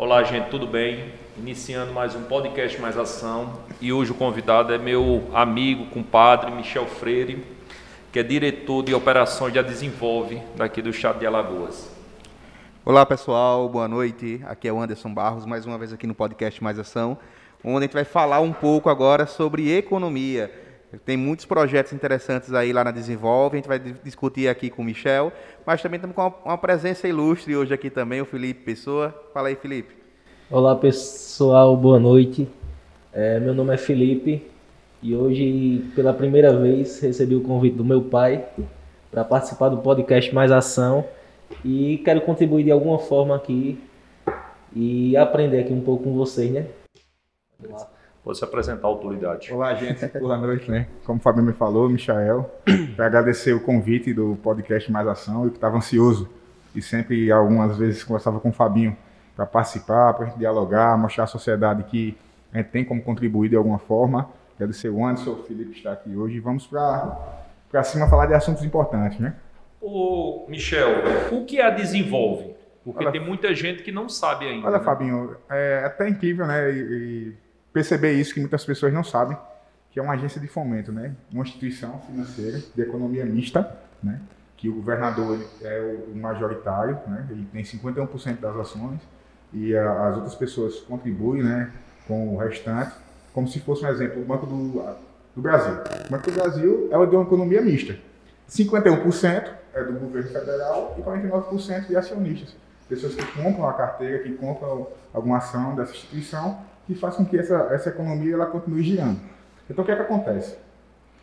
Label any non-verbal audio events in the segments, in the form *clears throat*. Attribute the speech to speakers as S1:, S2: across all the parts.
S1: Olá, gente, tudo bem? Iniciando mais um podcast Mais Ação e hoje o convidado é meu amigo, compadre Michel Freire, que é diretor de operações da Desenvolve daqui do Estado de Alagoas.
S2: Olá pessoal, boa noite. Aqui é o Anderson Barros, mais uma vez aqui no podcast Mais Ação, onde a gente vai falar um pouco agora sobre economia. Tem muitos projetos interessantes aí lá na Desenvolve, a gente vai discutir aqui com o Michel, mas também estamos com uma presença ilustre hoje aqui também, o Felipe Pessoa. Fala aí, Felipe.
S3: Olá pessoal, boa noite. É, meu nome é Felipe e hoje, pela primeira vez, recebi o convite do meu pai para participar do podcast Mais Ação e quero contribuir de alguma forma aqui e aprender aqui um pouco com vocês, né?
S1: Pode se apresentar a autoridade.
S4: Olá, gente. Boa noite, né? Como o Fabio me falou, Michael, para agradecer o convite do podcast Mais Ação, eu que estava ansioso e sempre, algumas vezes, conversava com o Fabinho para participar, para dialogar, mostrar à sociedade que a gente tem como contribuir de alguma forma. Agradecer o Anderson, o Felipe está aqui hoje. Vamos para cima falar de assuntos importantes, né?
S1: Ô, Michel, o que a desenvolve? Porque olha, tem muita gente que não sabe ainda.
S4: Olha,
S1: né?
S4: Fabinho, é até incrível, né? E, e perceber isso que muitas pessoas não sabem, que é uma agência de fomento, né? Uma instituição financeira de economia mista, né? Que o governador é o majoritário, né? Ele tem 51% das ações e a, as outras pessoas contribuem né, com o restante, como se fosse um exemplo, o Banco do, do Brasil. O Banco do Brasil é de uma economia mista. 51% é do governo federal e 49% de acionistas. Pessoas que compram a carteira, que compram alguma ação dessa instituição, que faz com que essa, essa economia ela continue girando. Então, o que é que acontece?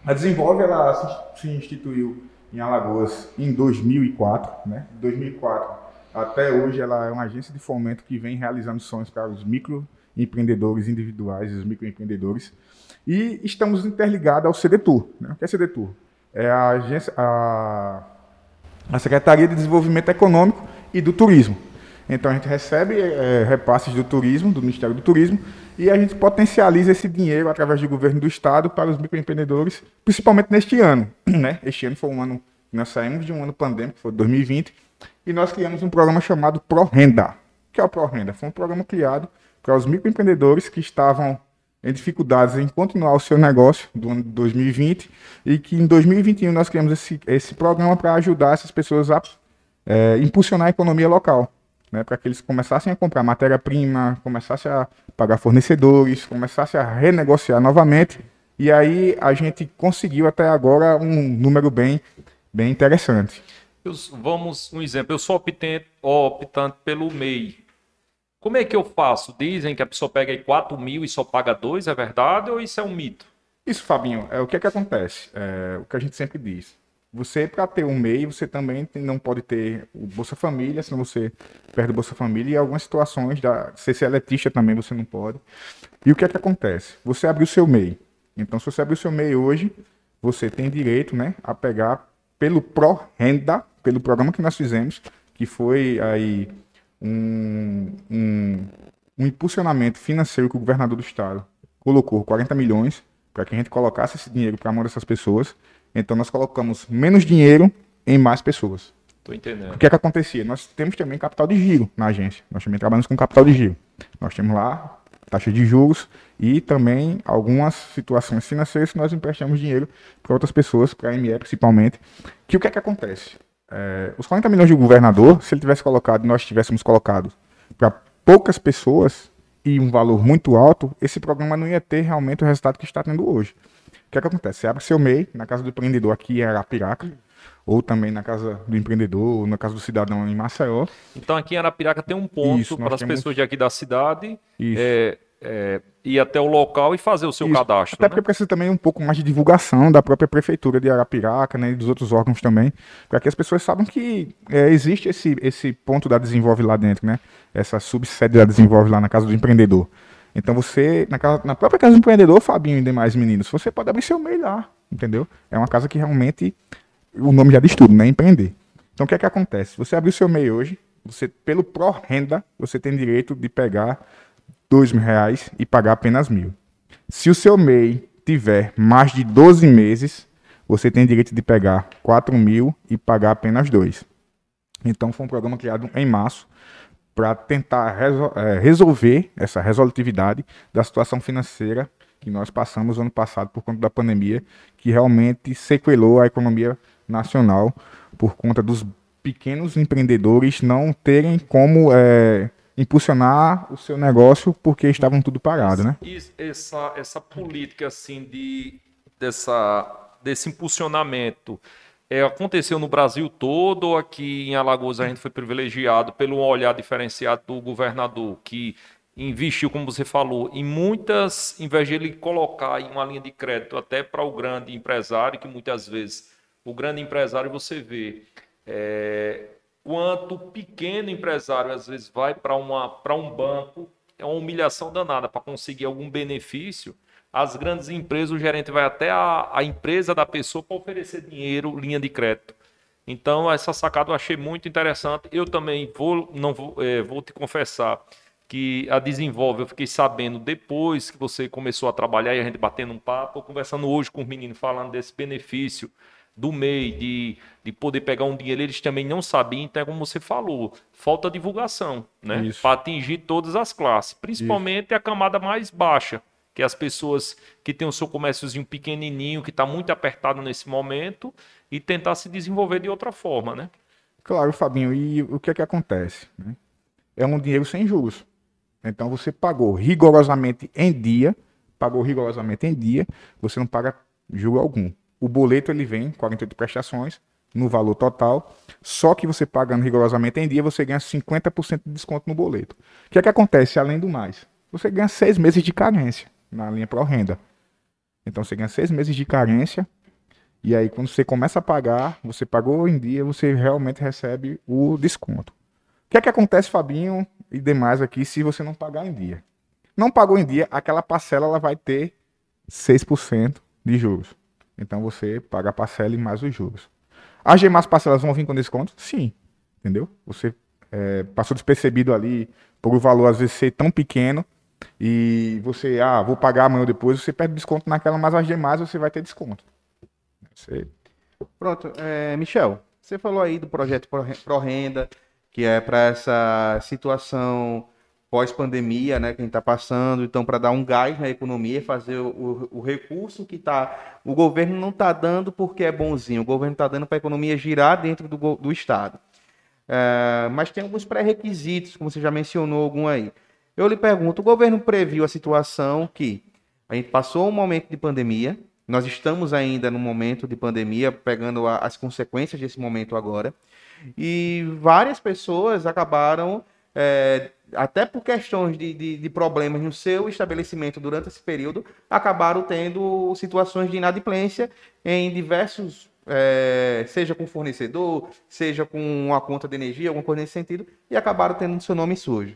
S4: A Desenvolve ela se, se instituiu em Alagoas em 2004, né? 2004 até hoje, ela é uma agência de fomento que vem realizando sonhos para os microempreendedores individuais, os microempreendedores. E estamos interligados ao CDTUR. Né? O que é CDTUR? É a, agência, a, a Secretaria de Desenvolvimento Econômico e do Turismo. Então, a gente recebe é, repasses do turismo, do Ministério do Turismo, e a gente potencializa esse dinheiro através do governo do Estado para os microempreendedores, principalmente neste ano. *clears throat* Né? Este ano foi um ano, nós saímos de um ano pandêmico, foi 2020, e nós criamos um programa chamado ProRenda. O que é o ProRenda? Foi um programa criado para os microempreendedores que estavam em dificuldades em continuar o seu negócio do ano de 2020 e que em 2021 nós criamos esse, esse programa para ajudar essas pessoas a é, impulsionar a economia local, né, para que eles começassem a comprar matéria-prima, começassem a pagar fornecedores, começassem a renegociar novamente e aí a gente conseguiu até agora um número bem, bem interessante.
S1: Eu, vamos, um exemplo, eu sou optante, optante pelo MEI. Como é que eu faço? Dizem que a pessoa pega aí 4 mil e só paga 2, é verdade ou isso é um mito?
S4: Isso, Fabinho, é o que é que acontece? É, o que a gente sempre diz. Você, para ter um MEI, você também não pode ter o Bolsa Família, senão você perde o Bolsa Família. E algumas situações, da, se você é eletrista também, você não pode. E o que é que acontece? Você abre o seu MEI. Então, se você abrir o seu MEI hoje, você tem direito né, a pegar pelo Pró-Renda, pelo programa que nós fizemos, que foi aí um, um, um impulsionamento financeiro que o governador do estado colocou 40 milhões para que a gente colocasse esse dinheiro para a mão dessas pessoas. Então nós colocamos menos dinheiro em mais pessoas.
S1: Tô entendendo.
S4: O que é que acontecia? Nós temos também capital de giro na agência. Nós também trabalhamos com capital de giro. Nós temos lá taxa de juros e também algumas situações financeiras que nós emprestamos dinheiro para outras pessoas, para a ME principalmente. Que o que é que acontece? É, os 40 milhões do governador, se ele tivesse colocado, nós tivéssemos colocado para poucas pessoas e um valor muito alto, esse programa não ia ter realmente o resultado que está tendo hoje. O que, é que acontece? Você abre seu MEI na casa do empreendedor aqui em Arapiraca, ou também na casa do empreendedor, ou na casa do cidadão em Maceió.
S1: Então aqui em Arapiraca tem um ponto para as temos... pessoas de aqui da cidade é, é, ir até o local e fazer o seu Isso. cadastro.
S4: Até né? porque precisa também um pouco mais de divulgação da própria prefeitura de Arapiraca né, e dos outros órgãos também, para que as pessoas saibam que é, existe esse, esse ponto da Desenvolve lá dentro, né? Essa subsede da Desenvolve lá na casa do empreendedor. Então você, na, casa, na própria casa do empreendedor, Fabinho e demais meninos, você pode abrir seu e-mail lá, entendeu? É uma casa que realmente, o nome já diz tudo, né? Empreender. Então o que é que acontece? Você abrir o seu e-mail hoje, você, pelo pró-renda, você tem direito de pegar dois mil reais e pagar apenas mil. Se o seu MEI tiver mais de 12 meses, você tem direito de pegar 4 mil e pagar apenas dois. Então foi um programa criado em março para tentar resol é, resolver essa resolutividade da situação financeira que nós passamos ano passado por conta da pandemia, que realmente sequelou a economia nacional por conta dos pequenos empreendedores não terem como é, impulsionar o seu negócio porque estavam tudo parado, né?
S1: Essa, essa política assim de dessa, desse impulsionamento é, aconteceu no Brasil todo aqui em Alagoas a gente foi privilegiado pelo olhar diferenciado do governador que investiu, como você falou, em muitas, em vez de ele colocar em uma linha de crédito até para o grande empresário, que muitas vezes o grande empresário você vê é, quanto pequeno empresário às vezes vai para um banco, é uma humilhação danada para conseguir algum benefício. As grandes empresas, o gerente vai até a, a empresa da pessoa para oferecer dinheiro, linha de crédito. Então, essa sacada eu achei muito interessante. Eu também vou, não vou, é, vou te confessar que a Desenvolve eu fiquei sabendo depois que você começou a trabalhar e a gente batendo um papo, conversando hoje com os meninos, falando desse benefício do MEI, de, de poder pegar um dinheiro, eles também não sabiam, então é como você falou, falta divulgação, né? Para atingir todas as classes, principalmente Isso. a camada mais baixa, que as pessoas que têm o seu comérciozinho pequenininho, que está muito apertado nesse momento, e tentar se desenvolver de outra forma, né?
S4: Claro, Fabinho, e o que é que acontece? Né? É um dinheiro sem juros. Então você pagou rigorosamente em dia, pagou rigorosamente em dia, você não paga juro algum. O boleto ele vem, 48 prestações, no valor total, só que você pagando rigorosamente em dia, você ganha 50% de desconto no boleto. O que é que acontece além do mais? Você ganha seis meses de carência na linha Pro Renda. Então você ganha seis meses de carência, e aí quando você começa a pagar, você pagou em dia, você realmente recebe o desconto. O que é que acontece, Fabinho e demais aqui, se você não pagar em dia? Não pagou em dia, aquela parcela ela vai ter 6% de juros. Então você paga a parcela e mais os juros. As demais parcelas vão vir com desconto? Sim. Entendeu? Você é, passou despercebido ali por o valor às vezes ser tão pequeno e você, ah, vou pagar amanhã ou depois, você perde desconto naquela, mas as demais você vai ter desconto.
S2: Você... Pronto, é, Michel, você falou aí do projeto Pro Renda, que é para essa situação pós-pandemia, né, que a gente está passando, então para dar um gás na economia, fazer o, o, o recurso que tá, o governo não está dando porque é bonzinho, o governo está dando para a economia girar dentro do, do Estado. É, mas tem alguns pré-requisitos, como você já mencionou algum aí. Eu lhe pergunto, o governo previu a situação que a gente passou um momento de pandemia, nós estamos ainda no momento de pandemia, pegando a, as consequências desse momento agora, e várias pessoas acabaram é, até por questões de, de, de, problemas no seu estabelecimento durante esse período, acabaram tendo situações de inadimplência em diversos, é, seja com fornecedor, seja com uma conta de energia, alguma coisa nesse sentido, e acabaram tendo seu nome sujo.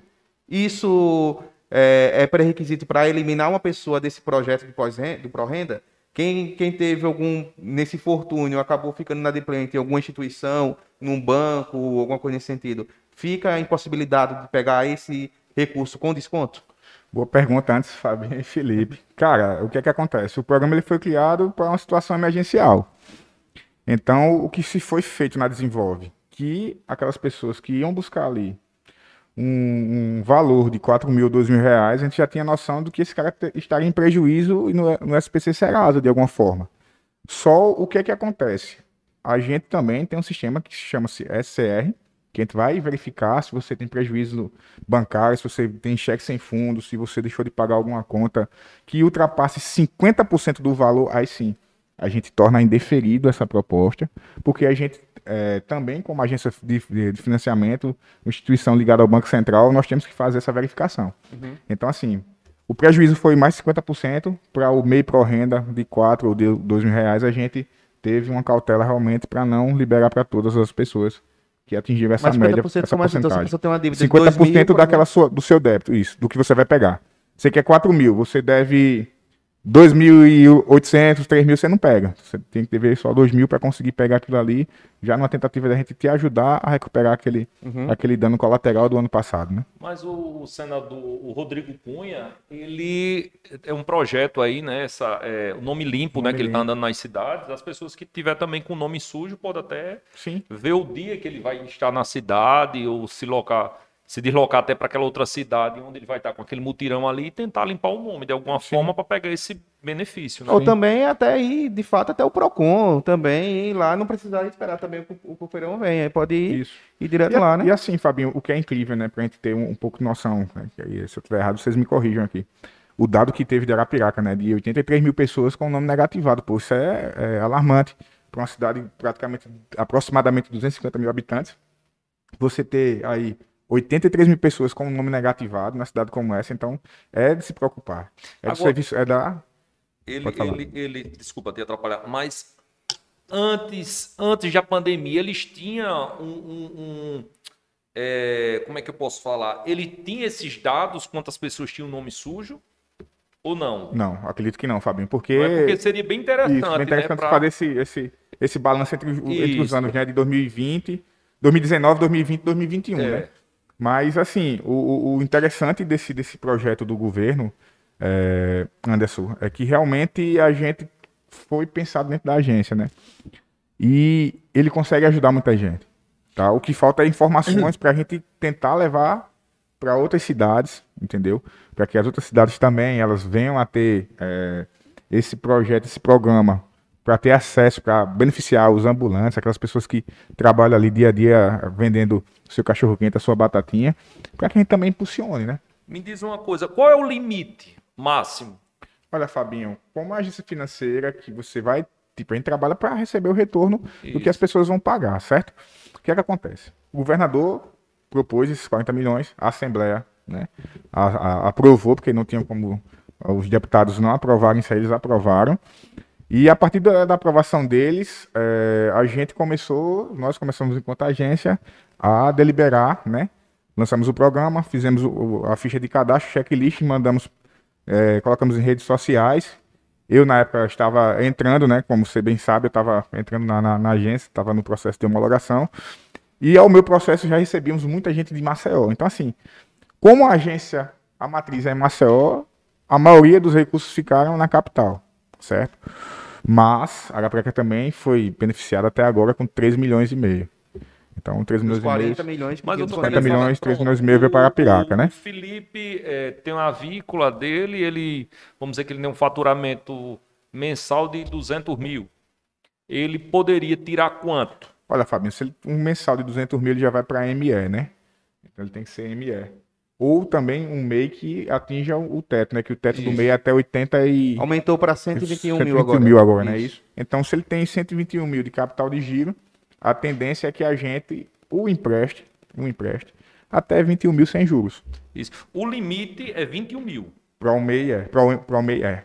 S2: Isso é, é pré-requisito para eliminar uma pessoa desse projeto de do pró-renda? Quem, quem teve algum, nesse infortúnio, acabou ficando inadimplente em alguma instituição, num banco, alguma coisa nesse sentido, fica impossibilidade de pegar esse recurso com desconto?
S4: Boa pergunta antes, Fabinho e Felipe. Cara, o que é que acontece? O programa ele foi criado para uma situação emergencial. Então, o que se foi feito na Desenvolve? Que aquelas pessoas que iam buscar ali um, um valor de 4 mil, 2 mil reais, a gente já tinha noção do que esse cara estaria em prejuízo no, no SPC Serasa, de alguma forma. Só o que é que acontece? A gente também tem um sistema que chama-se SCR, que a gente vai verificar se você tem prejuízo bancário, se você tem cheque sem fundo, se você deixou de pagar alguma conta que ultrapasse 50% do valor, aí sim, a gente torna indeferido essa proposta, porque a gente é, também, como agência de, de, financiamento, instituição ligada ao Banco Central, nós temos que fazer essa verificação. Uhum. Então, assim, o prejuízo foi mais 50%, para o MEI Pro Renda de 4 ou de 2 mil reais, a gente teve uma cautela realmente para não liberar para todas as pessoas que atingiram essa média, essa então, porcentagem. Então, tem uma dívida 50% de daquela sua, do seu débito, isso, do que você vai pegar. Você quer 4 mil, você deve 2.800, 3.000 você não pega. Você tem que dever só 2.000 para conseguir pegar aquilo ali, já numa tentativa da gente te ajudar a recuperar aquele, uhum. aquele dano colateral do ano passado, né?
S1: Mas o, senador o Rodrigo Cunha, ele é um projeto aí, né? Essa, é, o nome limpo, o nome né? Que ele está andando nas cidades. As pessoas que tiver também com nome sujo podem até Sim. ver o dia que ele vai estar na cidade ou se locar se deslocar até para aquela outra cidade onde ele vai estar com aquele mutirão ali e tentar limpar o nome de alguma forma para pegar esse benefício. Né?
S2: Ou também até ir, de fato, até o PROCON também, ir lá, não precisar esperar também que o Copeirão venha, aí pode ir,
S4: Isso.
S2: ir direto
S4: E, a-
S2: lá, né?
S4: e assim, Fabinho, o que é incrível, né, pra gente ter um, um pouco de noção, né, que aí, se eu estiver errado, vocês me corrijam aqui. O dado que teve de Arapiraca, né, de 83 mil pessoas com o nome negativado, pô, isso é, é alarmante para uma cidade praticamente, aproximadamente 250 mil habitantes. Você ter aí 83 mil pessoas com o nome negativado na cidade como essa, então é de se preocupar. É do
S1: Agora-
S4: serviço, é da...
S1: Ele, ele, ele, desculpa ter atrapalhado, mas antes, antes da pandemia, eles tinham um, um- um, é, como é que eu posso falar? Ele tinha esses dados, quantas pessoas tinham nome sujo ou não?
S4: Não, acredito que não, Fabinho, porque...
S1: Não é porque seria bem interessante,
S4: Isso, bem interessante
S1: né? pra-
S4: fazer esse, esse, esse balanço entre, os- entre os anos né, de 2020, 2019, 2020 2021,
S1: É.
S4: né? Mas, assim, o, o- interessante desse, desse projeto do governo, é, Anderson, é que realmente a gente foi pensado dentro da agência, né? E ele consegue ajudar muita gente, tá? O que falta é informações para a gente tentar levar para outras cidades, entendeu? Para que as outras cidades também elas venham a ter é, esse projeto, esse programa, para ter acesso, para beneficiar os ambulantes, aquelas pessoas que trabalham ali dia a dia vendendo seu cachorro quente, a sua batatinha, para que a gente também impulsione, né?
S1: Me diz uma coisa, qual é o limite máximo?
S4: Olha, Fabinho, como agência financeira que você vai, tipo, a gente trabalha para receber o retorno do que as pessoas vão pagar, certo? O que é que acontece? O governador propôs esses 40 milhões, a Assembleia, né, a- a- aprovou, porque não tinha como os deputados não aprovarem isso aí, eles aprovaram. E a partir da, da aprovação deles, eh, a gente começou, nós começamos enquanto agência a deliberar, né? Lançamos o programa, fizemos o- a ficha de cadastro, checklist, mandamos é, colocamos em redes sociais. Eu, na época, estava entrando, né? Como você bem sabe, eu estava entrando na, na, na agência, estava no processo de homologação. E ao meu processo já recebíamos muita gente de Maceió. Então, assim, como a agência, a matriz é em Maceió, a maioria dos recursos ficaram na capital, certo? Mas a Arapiraca também foi beneficiada até agora com 3 milhões e meio. Então, 3
S2: Os
S4: milhões e meio.
S2: 40 milhões que
S1: Mas eu
S2: tinha
S1: tô
S2: dos
S4: 50
S1: querendo falar,
S4: milhões, 3
S1: pronto,
S4: milhões e meio veio para Arapiraca,
S1: o-
S4: né?
S1: O Felipe é, tem uma avícola dele, ele, vamos dizer que ele tem um faturamento mensal de 200 mil. Ele poderia tirar quanto?
S4: Olha, Fabinho, se ele, um mensal de 200 mil ele já vai para ME, né? Então ele tem que ser ME. Ou também um MEI que atinja o teto, né? Que o teto do
S1: Isso.
S4: MEI é até 80 e...
S2: Aumentou para 121 mil
S4: 121
S2: agora.
S4: mil agora, não é isso? Então, se ele tem 121 mil de capital de giro, a tendência é que a gente o empreste, o empreste, até 21 mil sem juros.
S1: Isso. O limite é 21 mil.
S4: Para o MEI é. Para o MEI é.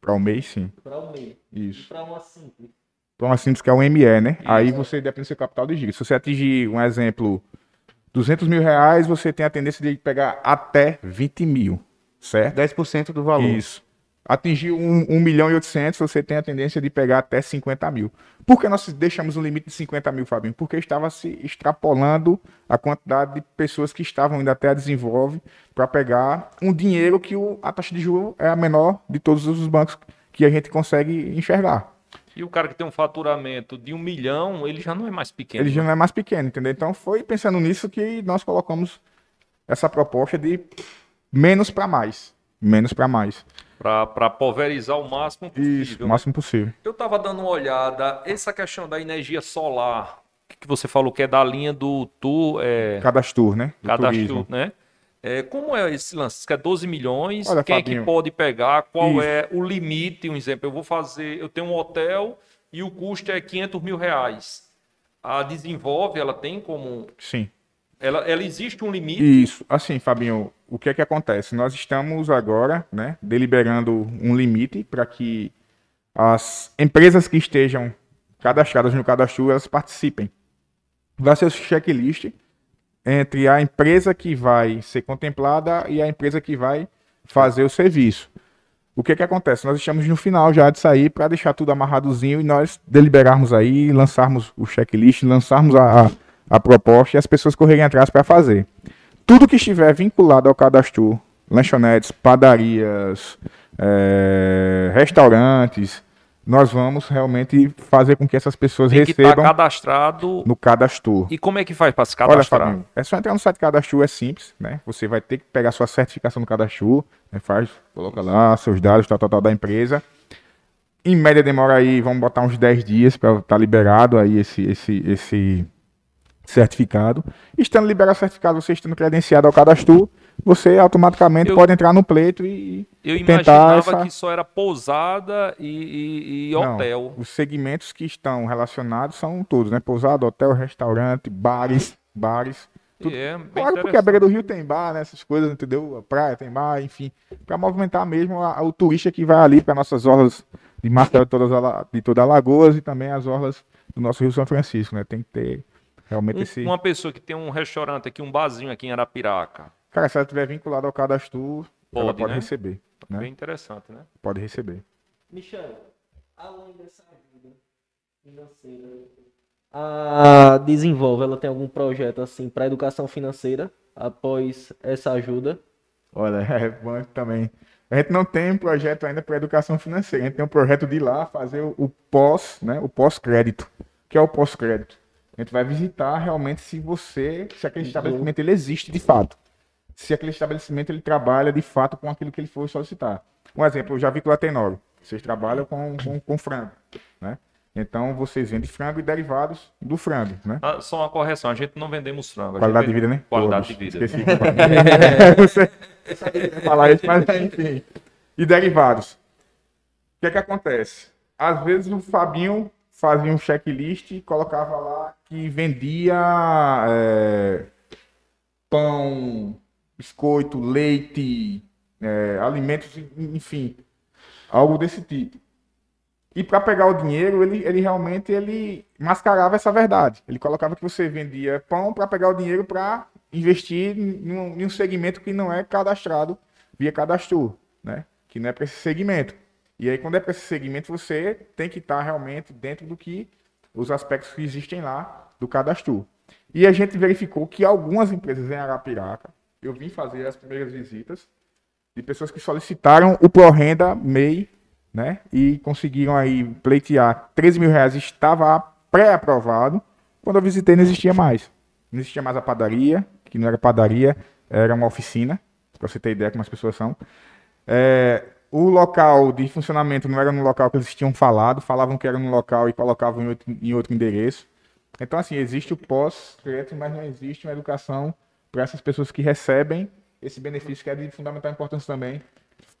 S4: Para o MEI, sim.
S3: Para o meio.
S4: Isso.
S3: Para uma simples.
S4: Para uma simples que é um ME, né? Aí você depende do seu capital de giro. Se você atingir, um exemplo, 200 mil reais, você tem a tendência de pegar até 20 mil, certo?
S2: 10% do valor.
S4: Isso. Atingir 1, 1 milhão e 800, você tem a tendência de pegar até 50 mil. Por que nós deixamos um limite de 50 mil, Fabinho? Porque estava se extrapolando a quantidade de pessoas que estavam indo até a Desenvolve para pegar um dinheiro que o- a taxa de juros é a menor de todos os bancos que a gente consegue enxergar.
S1: E o cara que tem um faturamento de um milhão, ele já não é mais pequeno.
S4: Ele já não é mais pequeno, entendeu? Então foi pensando nisso que nós colocamos essa proposta de menos para mais. Menos para mais.
S1: Para pulverizar o máximo possível.
S4: Isso, o
S1: né?
S4: máximo possível.
S1: Eu estava dando uma olhada, essa questão da energia solar, que você falou que é da linha do tu, é,
S4: Cadastro, né? Do
S1: cadastro,
S4: turismo.
S1: né? É, como é esse lance? Isso que é 12 milhões,
S4: Olha,
S1: quem é que
S4: Fabinho.
S1: pode pegar? Qual
S4: Isso.
S1: é o limite? Um exemplo, eu vou fazer, eu tenho um hotel e o custo é 500 mil reais. A Desenvolve, ela tem como...
S4: Sim.
S1: Ela, ela existe um limite?
S4: Isso. Assim, Fabinho, o que é que acontece? Nós estamos agora, né, deliberando um limite para que as empresas que estejam cadastradas no cadastro, elas participem. Vai ser o checklist entre a empresa que vai ser contemplada e a empresa que vai fazer o serviço. O que é que acontece? Nós estamos no final já de sair para deixar tudo amarradozinho e nós deliberarmos aí, lançarmos o checklist, lançarmos a, a, a proposta e as pessoas correrem atrás para fazer. Tudo que estiver vinculado ao cadastro, lanchonetes, padarias, eh, restaurantes, nós vamos realmente fazer com que essas pessoas
S1: Tem que estar
S4: recebam
S1: cadastrado.
S4: no cadastro.
S1: E como é que faz para se
S4: Olha,
S1: cadastrar?
S4: Fabinho, é só entrar no site Cadastro, é simples, né? Você vai ter que pegar sua certificação no Cadastro, né? faz, coloca lá seus dados, tal, tal, tal, da empresa. Em média demora aí, vamos botar uns 10 dias para estar liberado aí esse, esse, esse certificado. Estando liberado o certificado, você estando credenciado ao Cadastro, você automaticamente
S1: Eu-
S4: pode entrar no pleito e
S1: Eu
S4: tentar
S1: imaginava
S4: essa-
S1: que só era pousada e, e- e
S4: Não,
S1: hotel.
S4: Os segmentos que estão relacionados são todos, né? Pousada, hotel, restaurante, bares, bares.
S1: E é
S4: Claro, porque a beira do rio tem bar, né? Essas coisas, entendeu? A praia tem bar, enfim. Para movimentar mesmo a- o turista que vai ali para nossas orlas de Marcel de, todas Ala- de toda Alagoas e também as orlas do nosso Rio São Francisco, né? Tem que ter realmente
S1: Um-
S4: esse.
S1: Uma pessoa que tem um restaurante aqui, um barzinho aqui em Arapiraca.
S4: Cara, se ela estiver vinculada ao cadastro, ela
S1: Pode,
S4: pode
S1: né?
S4: receber. Né?
S1: Bem interessante, né?
S4: Pode receber.
S3: Michel, além dessa ajuda financeira, a Desenvolve, ela tem algum projeto assim para educação financeira após essa ajuda?
S4: Olha, *laughs* é bom também. A gente não tem um projeto ainda para educação financeira. A gente tem um projeto de ir lá fazer o, o pós, né? O pós-crédito. O que é o pós-crédito? A gente vai visitar realmente se você, se aquele estabelecimento ele existe de fato. Se aquele estabelecimento ele trabalha de fato com aquilo que ele for solicitar. Um exemplo, eu já vi que lá tem Tenório. Vocês trabalham com, com, com frango, né? Então vocês vendem frango e derivados do frango, né?
S1: Ah, só uma correção, a gente não vendemos frango.
S4: Qualidade de vida, né?
S1: Qualidade
S4: Pô,
S1: de vida.
S4: Esqueci. *laughs* Você eu sabia que ia falar isso, mas enfim. E derivados. O que é que acontece? Às vezes o Fabinho fazia um checklist e colocava lá que vendia é, pão, biscoito, leite, é, alimentos, enfim, algo desse tipo. E para pegar o dinheiro, ele, ele realmente ele mascarava essa verdade. Ele colocava que você vendia pão para pegar o dinheiro para investir em um, segmento que não é cadastrado via cadastro, né? Que não é para esse segmento. E aí, quando é para esse segmento, você tem que estar realmente dentro do que os aspectos que existem lá do cadastro. E a gente verificou que algumas empresas em Arapiraca, eu vim fazer as primeiras visitas de pessoas que solicitaram o ProRenda MEI né? E conseguiram aí pleitear 13 mil reais, estava pré-aprovado. Quando eu visitei, não existia mais. Não existia mais a padaria, que não era padaria, era uma oficina, para você ter ideia como as pessoas são. É, o local de funcionamento não era no local que eles tinham falado, falavam que era no local e colocavam em outro, em outro endereço. Então, assim, existe o pós-crédito, mas não existe uma educação para essas pessoas que recebem esse benefício que é de fundamental importância também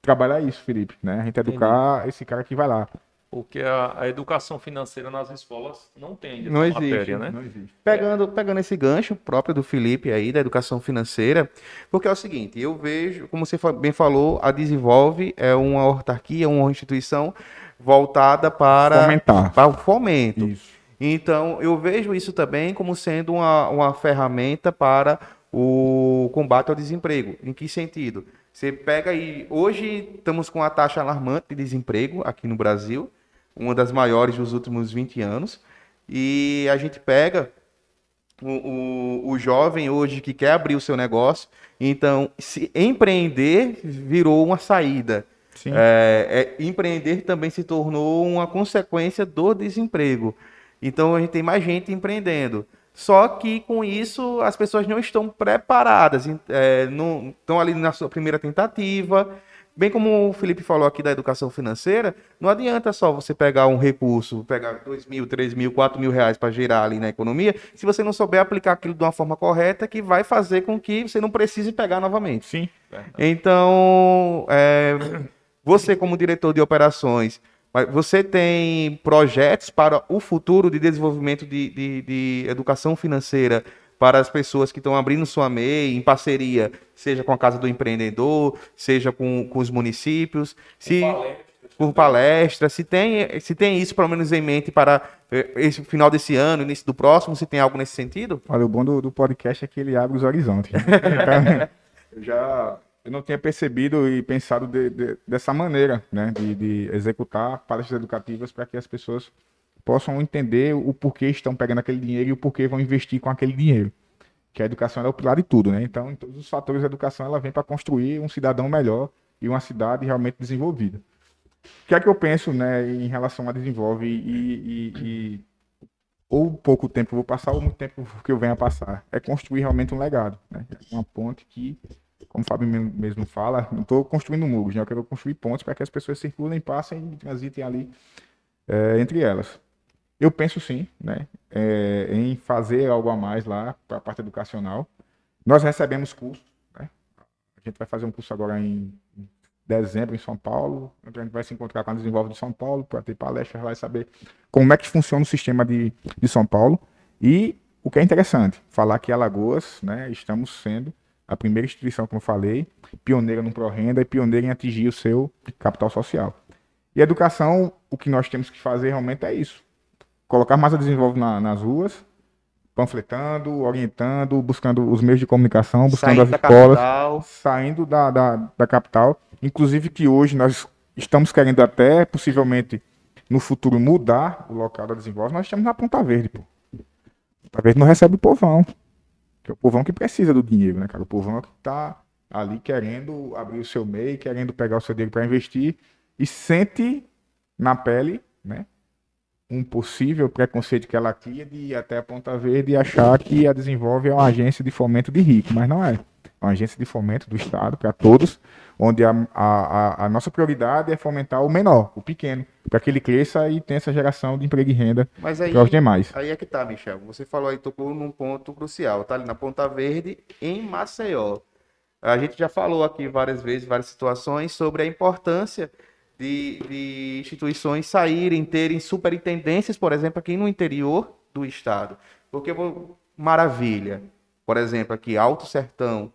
S4: trabalhar isso, Felipe, né? A gente educar esse cara que vai lá.
S1: Porque a, a educação financeira nas escolas não tem
S2: Não
S1: essa
S2: existe,
S1: matéria, né?
S4: Não existe.
S2: Pegando, pegando esse gancho próprio do Felipe aí, da educação financeira, porque é o seguinte, eu vejo, como você bem falou, a Desenvolve é uma autarquia, uma instituição voltada para,
S4: Fomentar.
S2: para o fomento.
S4: Isso.
S2: Então, eu vejo isso também como sendo uma, uma ferramenta para o combate ao desemprego. Em que sentido? Você pega aí. Hoje estamos com a taxa alarmante de desemprego aqui no Brasil, uma das maiores dos últimos 20 anos. E a gente pega o, o, o jovem hoje que quer abrir o seu negócio. Então, se empreender virou uma saída. É, é, empreender também se tornou uma consequência do desemprego. Então a gente tem mais gente empreendendo. Só que com isso as pessoas não estão preparadas, é, não, estão ali na sua primeira tentativa. Bem como o Felipe falou aqui da educação financeira, não adianta só você pegar um recurso, pegar dois mil, três mil, quatro mil reais para gerar ali na economia, se você não souber aplicar aquilo de uma forma correta, que vai fazer com que você não precise pegar novamente.
S4: Sim.
S2: Então, é, você como diretor de operações, mas você tem projetos para o futuro de desenvolvimento de, de- de educação financeira para as pessoas que estão abrindo sua MEI em parceria, seja com a Casa do Empreendedor, seja com, com os municípios, se por palestra, se tem, se tem isso pelo menos em mente para eh, esse final desse ano, início do próximo, se tem algo nesse sentido?
S4: Olha, o bom do, do podcast é que ele abre os horizontes. *laughs* Então, *laughs* eu já eu não tinha percebido e pensado de- de- dessa maneira, né? De, de executar palestras educativas para que as pessoas possam entender o porquê estão pegando aquele dinheiro e o porquê vão investir com aquele dinheiro. Que a educação é o pilar de tudo, né? Então, em todos os fatores, a educação ela vem para construir um cidadão melhor e uma cidade realmente desenvolvida. O que é que eu penso né, em relação a desenvolve e, e, e ou pouco tempo vou passar ou muito tempo que eu venha passar. É construir realmente um legado. Né? Uma ponte que, como o Fábio mesmo fala, não estou construindo muros, né? eu quero construir pontes para que as pessoas circulem, passem e transitem ali é, entre elas. Eu penso sim né, é, em fazer algo a mais lá para a parte educacional. Nós recebemos cursos. Né? A gente vai fazer um curso agora em dezembro em São Paulo. A gente vai se encontrar com a Desenvolve de São Paulo para ter palestras lá e saber como é que funciona o sistema de, de São Paulo. E o que é interessante, falar que Alagoas, né, estamos sendo a primeira instituição, como eu falei, pioneira no ProRenda e pioneira em atingir o seu capital social. E educação, o que nós temos que fazer realmente é isso. Colocar mais a Desenvolve na, nas ruas, panfletando, orientando, buscando os meios de comunicação, buscando saindo as escolas, capital. saindo da, da, da capital Inclusive que hoje nós estamos querendo até, possivelmente, no futuro, mudar o local da desenvolve. Nós estamos na Ponta Verde, pô. Ponta Verde não recebe o povão. Que é o povão que precisa do dinheiro, né, cara? O povão que está ali querendo abrir o seu MEI, querendo pegar o seu dinheiro para investir e sente na pele, né? Um possível preconceito que ela cria de ir até a Ponta Verde e achar que a Desenvolve é uma agência de fomento de rico, mas não é. É uma agência de fomento do Estado para todos, onde a, a, a, nossa prioridade é fomentar o menor, o pequeno, para que ele cresça e tenha essa geração de emprego e renda para os demais.
S2: Aí é que tá, Michel. Você falou aí, tocou num ponto crucial, tá ali na Ponta Verde, em Maceió. A gente já falou aqui várias vezes, várias situações, sobre a importância de, de instituições saírem, terem superintendências, por exemplo, aqui no interior do estado. Porque, maravilha, por exemplo, aqui, Alto Sertão,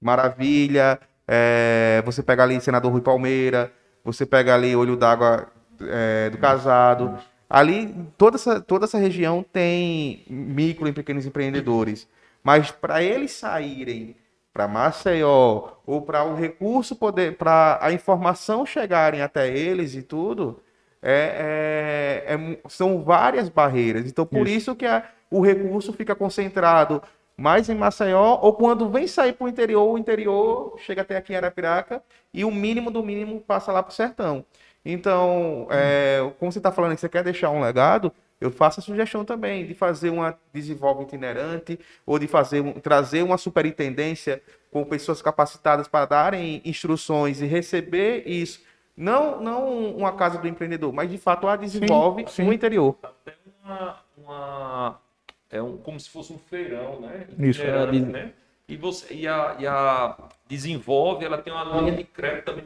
S2: maravilha, é, você pega ali Senador Rui Palmeira, você pega ali Olho d'Água é, do Casado. Ali, toda essa, toda essa região tem micro e pequenos empreendedores. Mas para eles saírem para Maceió ou para o recurso poder, para a informação chegarem até eles e tudo, é, é, é, são várias barreiras. Então, por isso, isso que a, o recurso fica concentrado mais em Maceió, ou quando vem sair para o interior, o interior chega até aqui em Arapiraca e o mínimo do mínimo passa lá para o sertão. Então, é, como você está falando que você quer deixar um legado, eu faço a sugestão também de fazer uma desenvolve itinerante ou de fazer trazer uma superintendência com pessoas capacitadas para darem instruções e receber isso. Não, não uma casa do empreendedor, mas de fato a desenvolve sim, sim. no interior.
S1: Até uma, uma é um, como se fosse um feirão, né?
S4: Isso.
S1: É, né? E, você, e, a, e a desenvolve, ela tem uma linha de crédito também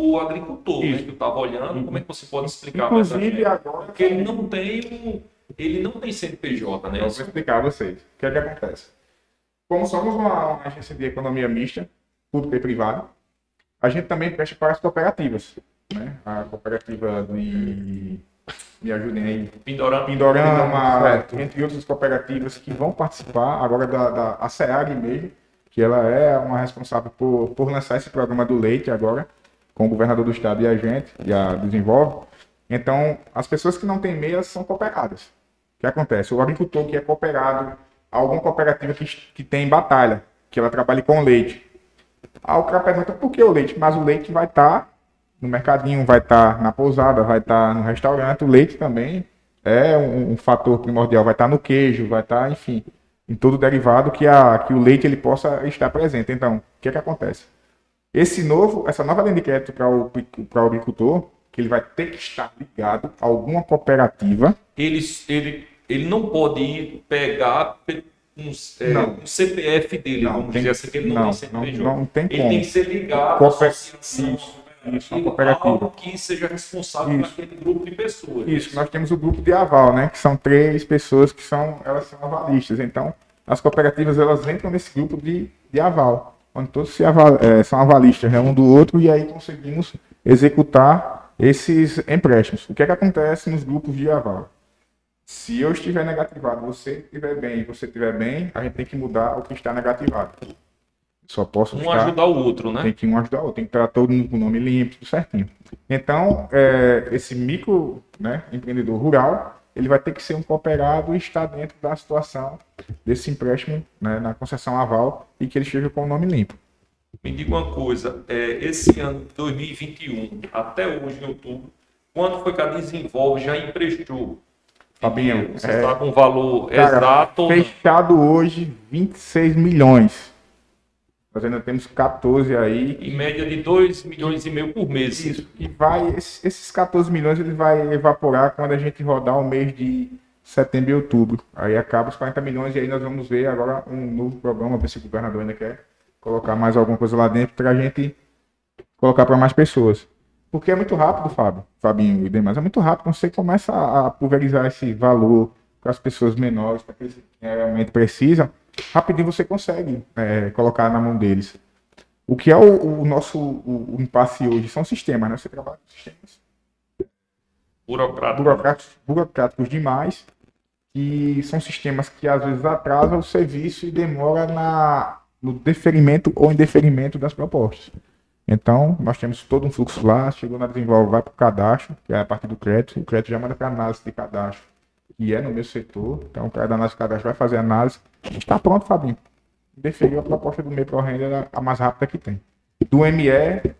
S1: o agricultor, né? Que eu estava olhando, como é que você pode explicar
S4: Inclusive, agora...
S1: Porque ele não tem ele não tem CNPJ, né?
S4: Eu vou explicar a vocês. O que é que acontece? Como somos uma, agência de economia mista, pública e privada, a gente também presta para as cooperativas. Né? A cooperativa de me ajudem aí.
S1: Pindorama.
S4: Pindorama, entre outras cooperativas que vão participar agora da, da a SEAG mesmo, que ela é uma responsável por, por lançar esse programa do leite agora, com o governador do estado e a gente, e a desenvolve. Então, as pessoas que não têm meias são cooperadas. O que acontece? O agricultor que é cooperado, alguma cooperativa que, que tem batalha, que ela trabalha com leite. Aí o cara pergunta por que o leite? Mas o leite vai estar tá no mercadinho, vai estar tá na pousada, vai estar tá no restaurante. O leite também é um, um, fator primordial, vai estar tá no queijo, vai estar, tá, enfim, em todo derivado que, a, que o leite ele possa estar presente. Então, o que é que acontece? Esse novo, essa nova linha de crédito para o, para o agricultor, que ele vai ter que estar ligado a alguma cooperativa.
S1: Ele, ele, ele não pode ir pegar um, é, um CPF dele,
S4: não,
S1: vamos
S4: tem,
S1: dizer assim, que ele não,
S4: não
S1: tem CPF.
S4: Não, não tem
S1: ele
S4: como.
S1: tem que ser ligado
S4: Cooper... à associação.
S1: Isso, uma cooperativa. Que seja responsável por aquele grupo de pessoas.
S4: Isso, nós temos o grupo de aval, né? Que são três pessoas que são, elas são avalistas. Então, as cooperativas elas entram nesse grupo de, de aval, onde todos aval, é, são avalistas né, um do outro e aí conseguimos executar esses empréstimos. O que é que acontece nos grupos de aval? Se eu estiver negativado, você estiver bem e você estiver bem, a gente tem que mudar o que está negativado. Só posso
S1: um ficar, ajudar o outro, né?
S4: Tem que um ajudar o outro, tem que estar todo mundo com o nome limpo, tudo certinho. Então, é, esse micro né, empreendedor rural, ele vai ter que ser um cooperado e estar dentro da situação desse empréstimo né, na concessão aval e que ele esteja com o nome limpo.
S1: Me diga uma coisa, é, esse ano de 2021, até hoje, em outubro, quanto foi que a Desenvolve já emprestou?
S4: Fabinho,
S1: Você
S4: é,
S1: está com um valor
S4: Cara,
S1: exato?
S4: fechado hoje 26 milhões. Nós ainda temos 14 aí.
S1: Em média de 2 milhões e meio por mês.
S4: Isso. E vai, esses esses 14 milhões ele vai evaporar quando a gente rodar o mês de setembro e outubro. Aí acaba os 40 milhões e aí nós vamos ver agora um novo programa, ver se o governador ainda quer colocar mais alguma coisa lá dentro para a gente colocar para mais pessoas. Porque é muito rápido, Fábio, Fabinho e demais, é muito rápido. Você começa a pulverizar esse valor para as pessoas menores, para aqueles que realmente precisam, rapidinho você consegue é, colocar na mão deles. O que é o, o nosso o, o impasse hoje são sistemas, né? Você trabalha com sistemas
S1: Burocrata.
S4: burocráticos, burocráticos demais, que são sistemas que às vezes atrasam o serviço e demora na, no deferimento ou indeferimento das propostas. Então, nós temos todo um fluxo lá, chegou na desenvolve, vai para o cadastro, que é a partir do crédito, o crédito já manda para análise de cadastro, que é no meu setor, então o cara da análise de cadastro vai fazer a análise, está pronto, Fabinho. Deferiu a proposta do MEI Pro Renda a mais rápida que tem. Do ME,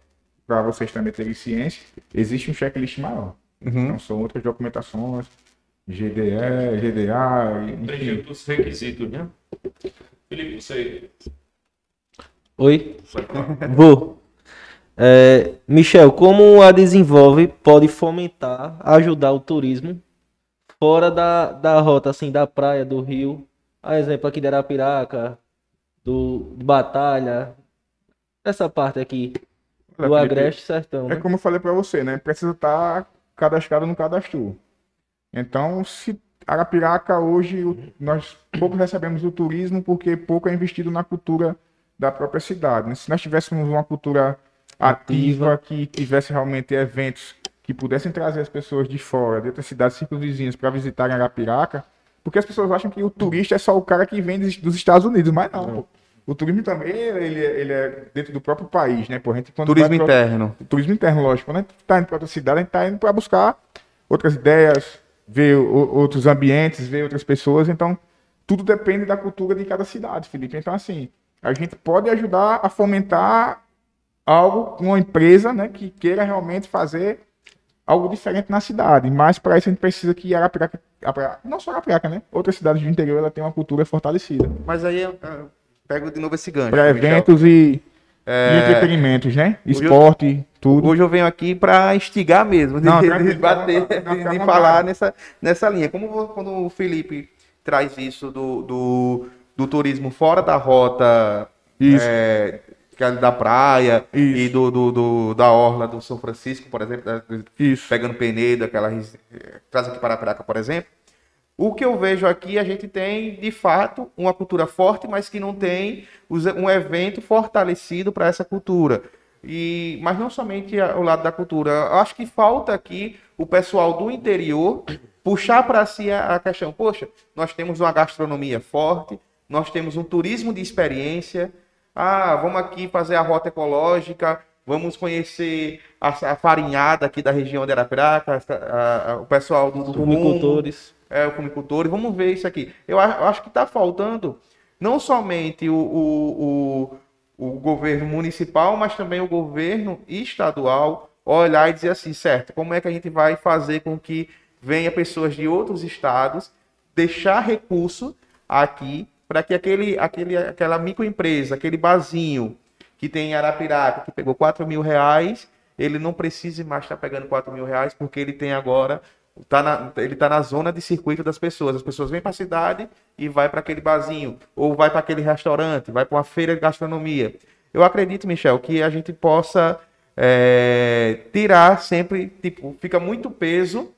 S4: para vocês também terem ciência, existe um checklist maior.
S2: Uhum.
S4: Então são outras documentações, GDE, GDA, enfim.
S1: Os requisitos, né? Felipe, você.
S3: Oi? Vou. É, Michel, como a Desenvolve pode fomentar, ajudar o turismo fora da, da rota, assim, da praia, do rio? A exemplo aqui de Arapiraca, do de Batalha, essa parte aqui,
S4: Olha,
S3: do
S4: Felipe,
S3: Agreste Sertão,
S4: É
S3: né?
S4: como eu falei para você, né? Precisa estar cadastrado no cadastro. Então, se Arapiraca hoje o- nós pouco recebemos do turismo porque pouco é investido na cultura da própria cidade. né? Se nós tivéssemos uma cultura ativa, que tivesse realmente eventos que pudessem trazer as pessoas de fora, de outras cidades circunvizinhas para visitarem Arapiraca, porque as pessoas acham que o turista é só o cara que vem dos dos Estados Unidos, mas não. pô. O turismo também ele, é- ele é dentro do próprio país, né? Por gente
S2: Turismo
S4: pra-
S2: interno.
S4: turismo interno, lógico. Quando a gente está indo para outra cidade, a gente está indo para buscar outras ideias, ver outros ambientes, ver outras pessoas. Então, tudo depende da cultura de cada cidade, Felipe. Então, assim, a gente pode ajudar a fomentar algo, uma empresa, né, que queira realmente fazer algo diferente na cidade. Mas para isso a gente precisa que Arapiraca, Arapiraca- não só Arapiraca, né? Outras cidades do interior ela tem uma cultura fortalecida.
S2: Mas aí eu, eu pego de novo esse gancho.
S4: Para eventos e,
S2: É,
S4: e entretenimentos, né?
S2: Hoje eu-
S4: Esporte, tudo.
S2: Hoje eu venho aqui para instigar mesmo, de,
S4: Não, *laughs*
S2: de- de bater,
S4: vontade, não,
S2: de, de falar nessa, nessa linha. Como quando o Felipe traz isso do, do, do turismo fora da rota
S4: Isso.
S2: é, que é da praia
S4: Isso.
S2: e do, do, do- da orla do São Francisco, por exemplo, da-
S4: Isso.
S2: pegando Penedo, aquela traz aqui para Praca, por exemplo. O que eu vejo aqui, a gente tem, de fato, uma cultura forte, mas que não tem um evento fortalecido para essa cultura. E, mas não somente a- o lado da cultura. Eu acho que falta aqui o pessoal do interior puxar para si a, a questão. Poxa, nós temos uma gastronomia forte, nós temos um turismo de experiência. Ah, vamos aqui fazer a rota ecológica, vamos conhecer a, a farinhada aqui da região de Arapiraca, a- a- o pessoal do, do fumo,
S3: Fumicultores.
S2: é, o fumicultor, e vamos ver isso aqui. Eu, eu acho que está faltando não somente o, o, o, o governo municipal, mas também o governo estadual olhar e dizer assim, certo, como é que a gente vai fazer com que venha pessoas de outros estados deixar recurso aqui para que aquele, aquele, aquela microempresa, aquele barzinho que tem em Arapiraca, que pegou 4 mil reais, ele não precise mais estar pegando 4 mil reais, porque ele tem agora, tá na, ele está na zona de circuito das pessoas. As pessoas vêm para a cidade e vai para aquele barzinho, ou vai para aquele restaurante, vai para uma feira de gastronomia. Eu acredito, Michel, que a gente possa é, tirar sempre, tipo, fica muito peso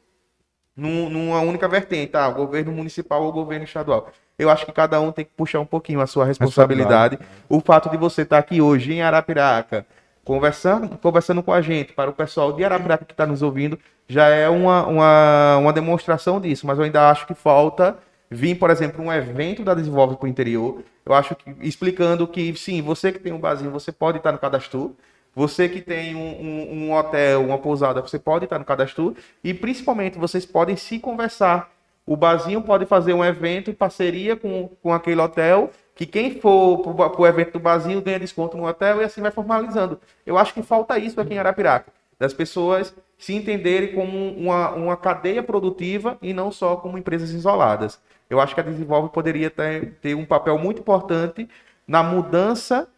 S2: num- numa única vertente, tá? O governo municipal ou governo estadual. Eu acho que cada um tem que puxar um pouquinho a sua responsabilidade. O fato de você estar aqui hoje em Arapiraca, conversando, conversando com a gente, para o pessoal de Arapiraca que está nos ouvindo, já é uma, uma, uma demonstração disso. Mas eu ainda acho que falta vir, por exemplo, um evento da Desenvolve para o interior. Eu acho que explicando que, sim, você que tem um barzinho, você pode estar no cadastro. Você que tem um, um- um hotel, uma pousada, você pode estar no cadastro. E principalmente vocês podem se conversar. O barzinho pode fazer um evento em parceria com, com aquele hotel que quem for para o evento do barzinho ganha desconto no hotel e assim vai formalizando. Eu acho que falta isso aqui em Arapiraca, das pessoas se entenderem como uma, uma cadeia produtiva e não só como empresas isoladas. Eu acho que a Desenvolve poderia ter, ter um papel muito importante na mudança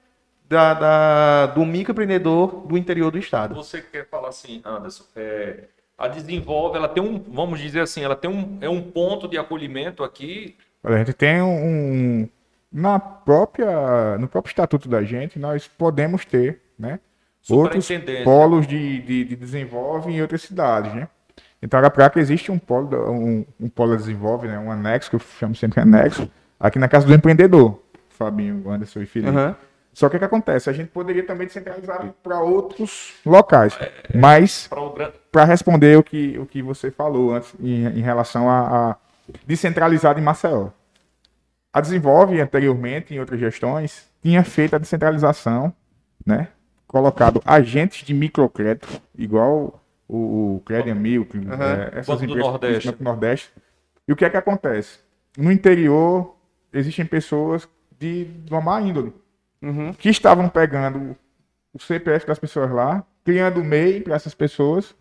S2: da, da, do microempreendedor do interior do estado.
S1: Você quer falar assim, Anderson, é, a Desenvolve, ela tem um, vamos dizer assim, ela tem um, é um ponto de acolhimento aqui.
S4: A gente tem um, na própria, no próprio estatuto da gente, nós podemos ter, né, outros polos de, de, de desenvolve em outras cidades, né? Então, Arapiraca existe um polo, um, um polo desenvolve, né, um anexo, que eu chamo sempre anexo, aqui na Casa do Empreendedor, Fabinho, Anderson e Felipe. Uhum. Só que o que acontece? A gente poderia também descentralizar para outros locais. É, Mas, para responder o que, o que você falou antes em, em relação a, a descentralizar em Maceió. A Desenvolve, anteriormente, em outras gestões, tinha feito a descentralização, né? colocado agentes de microcrédito, igual o, o Credit Milk, uhum. é, essas
S1: Banco empresas do Nordeste.
S4: do Nordeste. E o que é que acontece? No interior, existem pessoas de, de uma má índole uhum. que estavam pegando o CPF das pessoas lá, criando MEI para essas pessoas,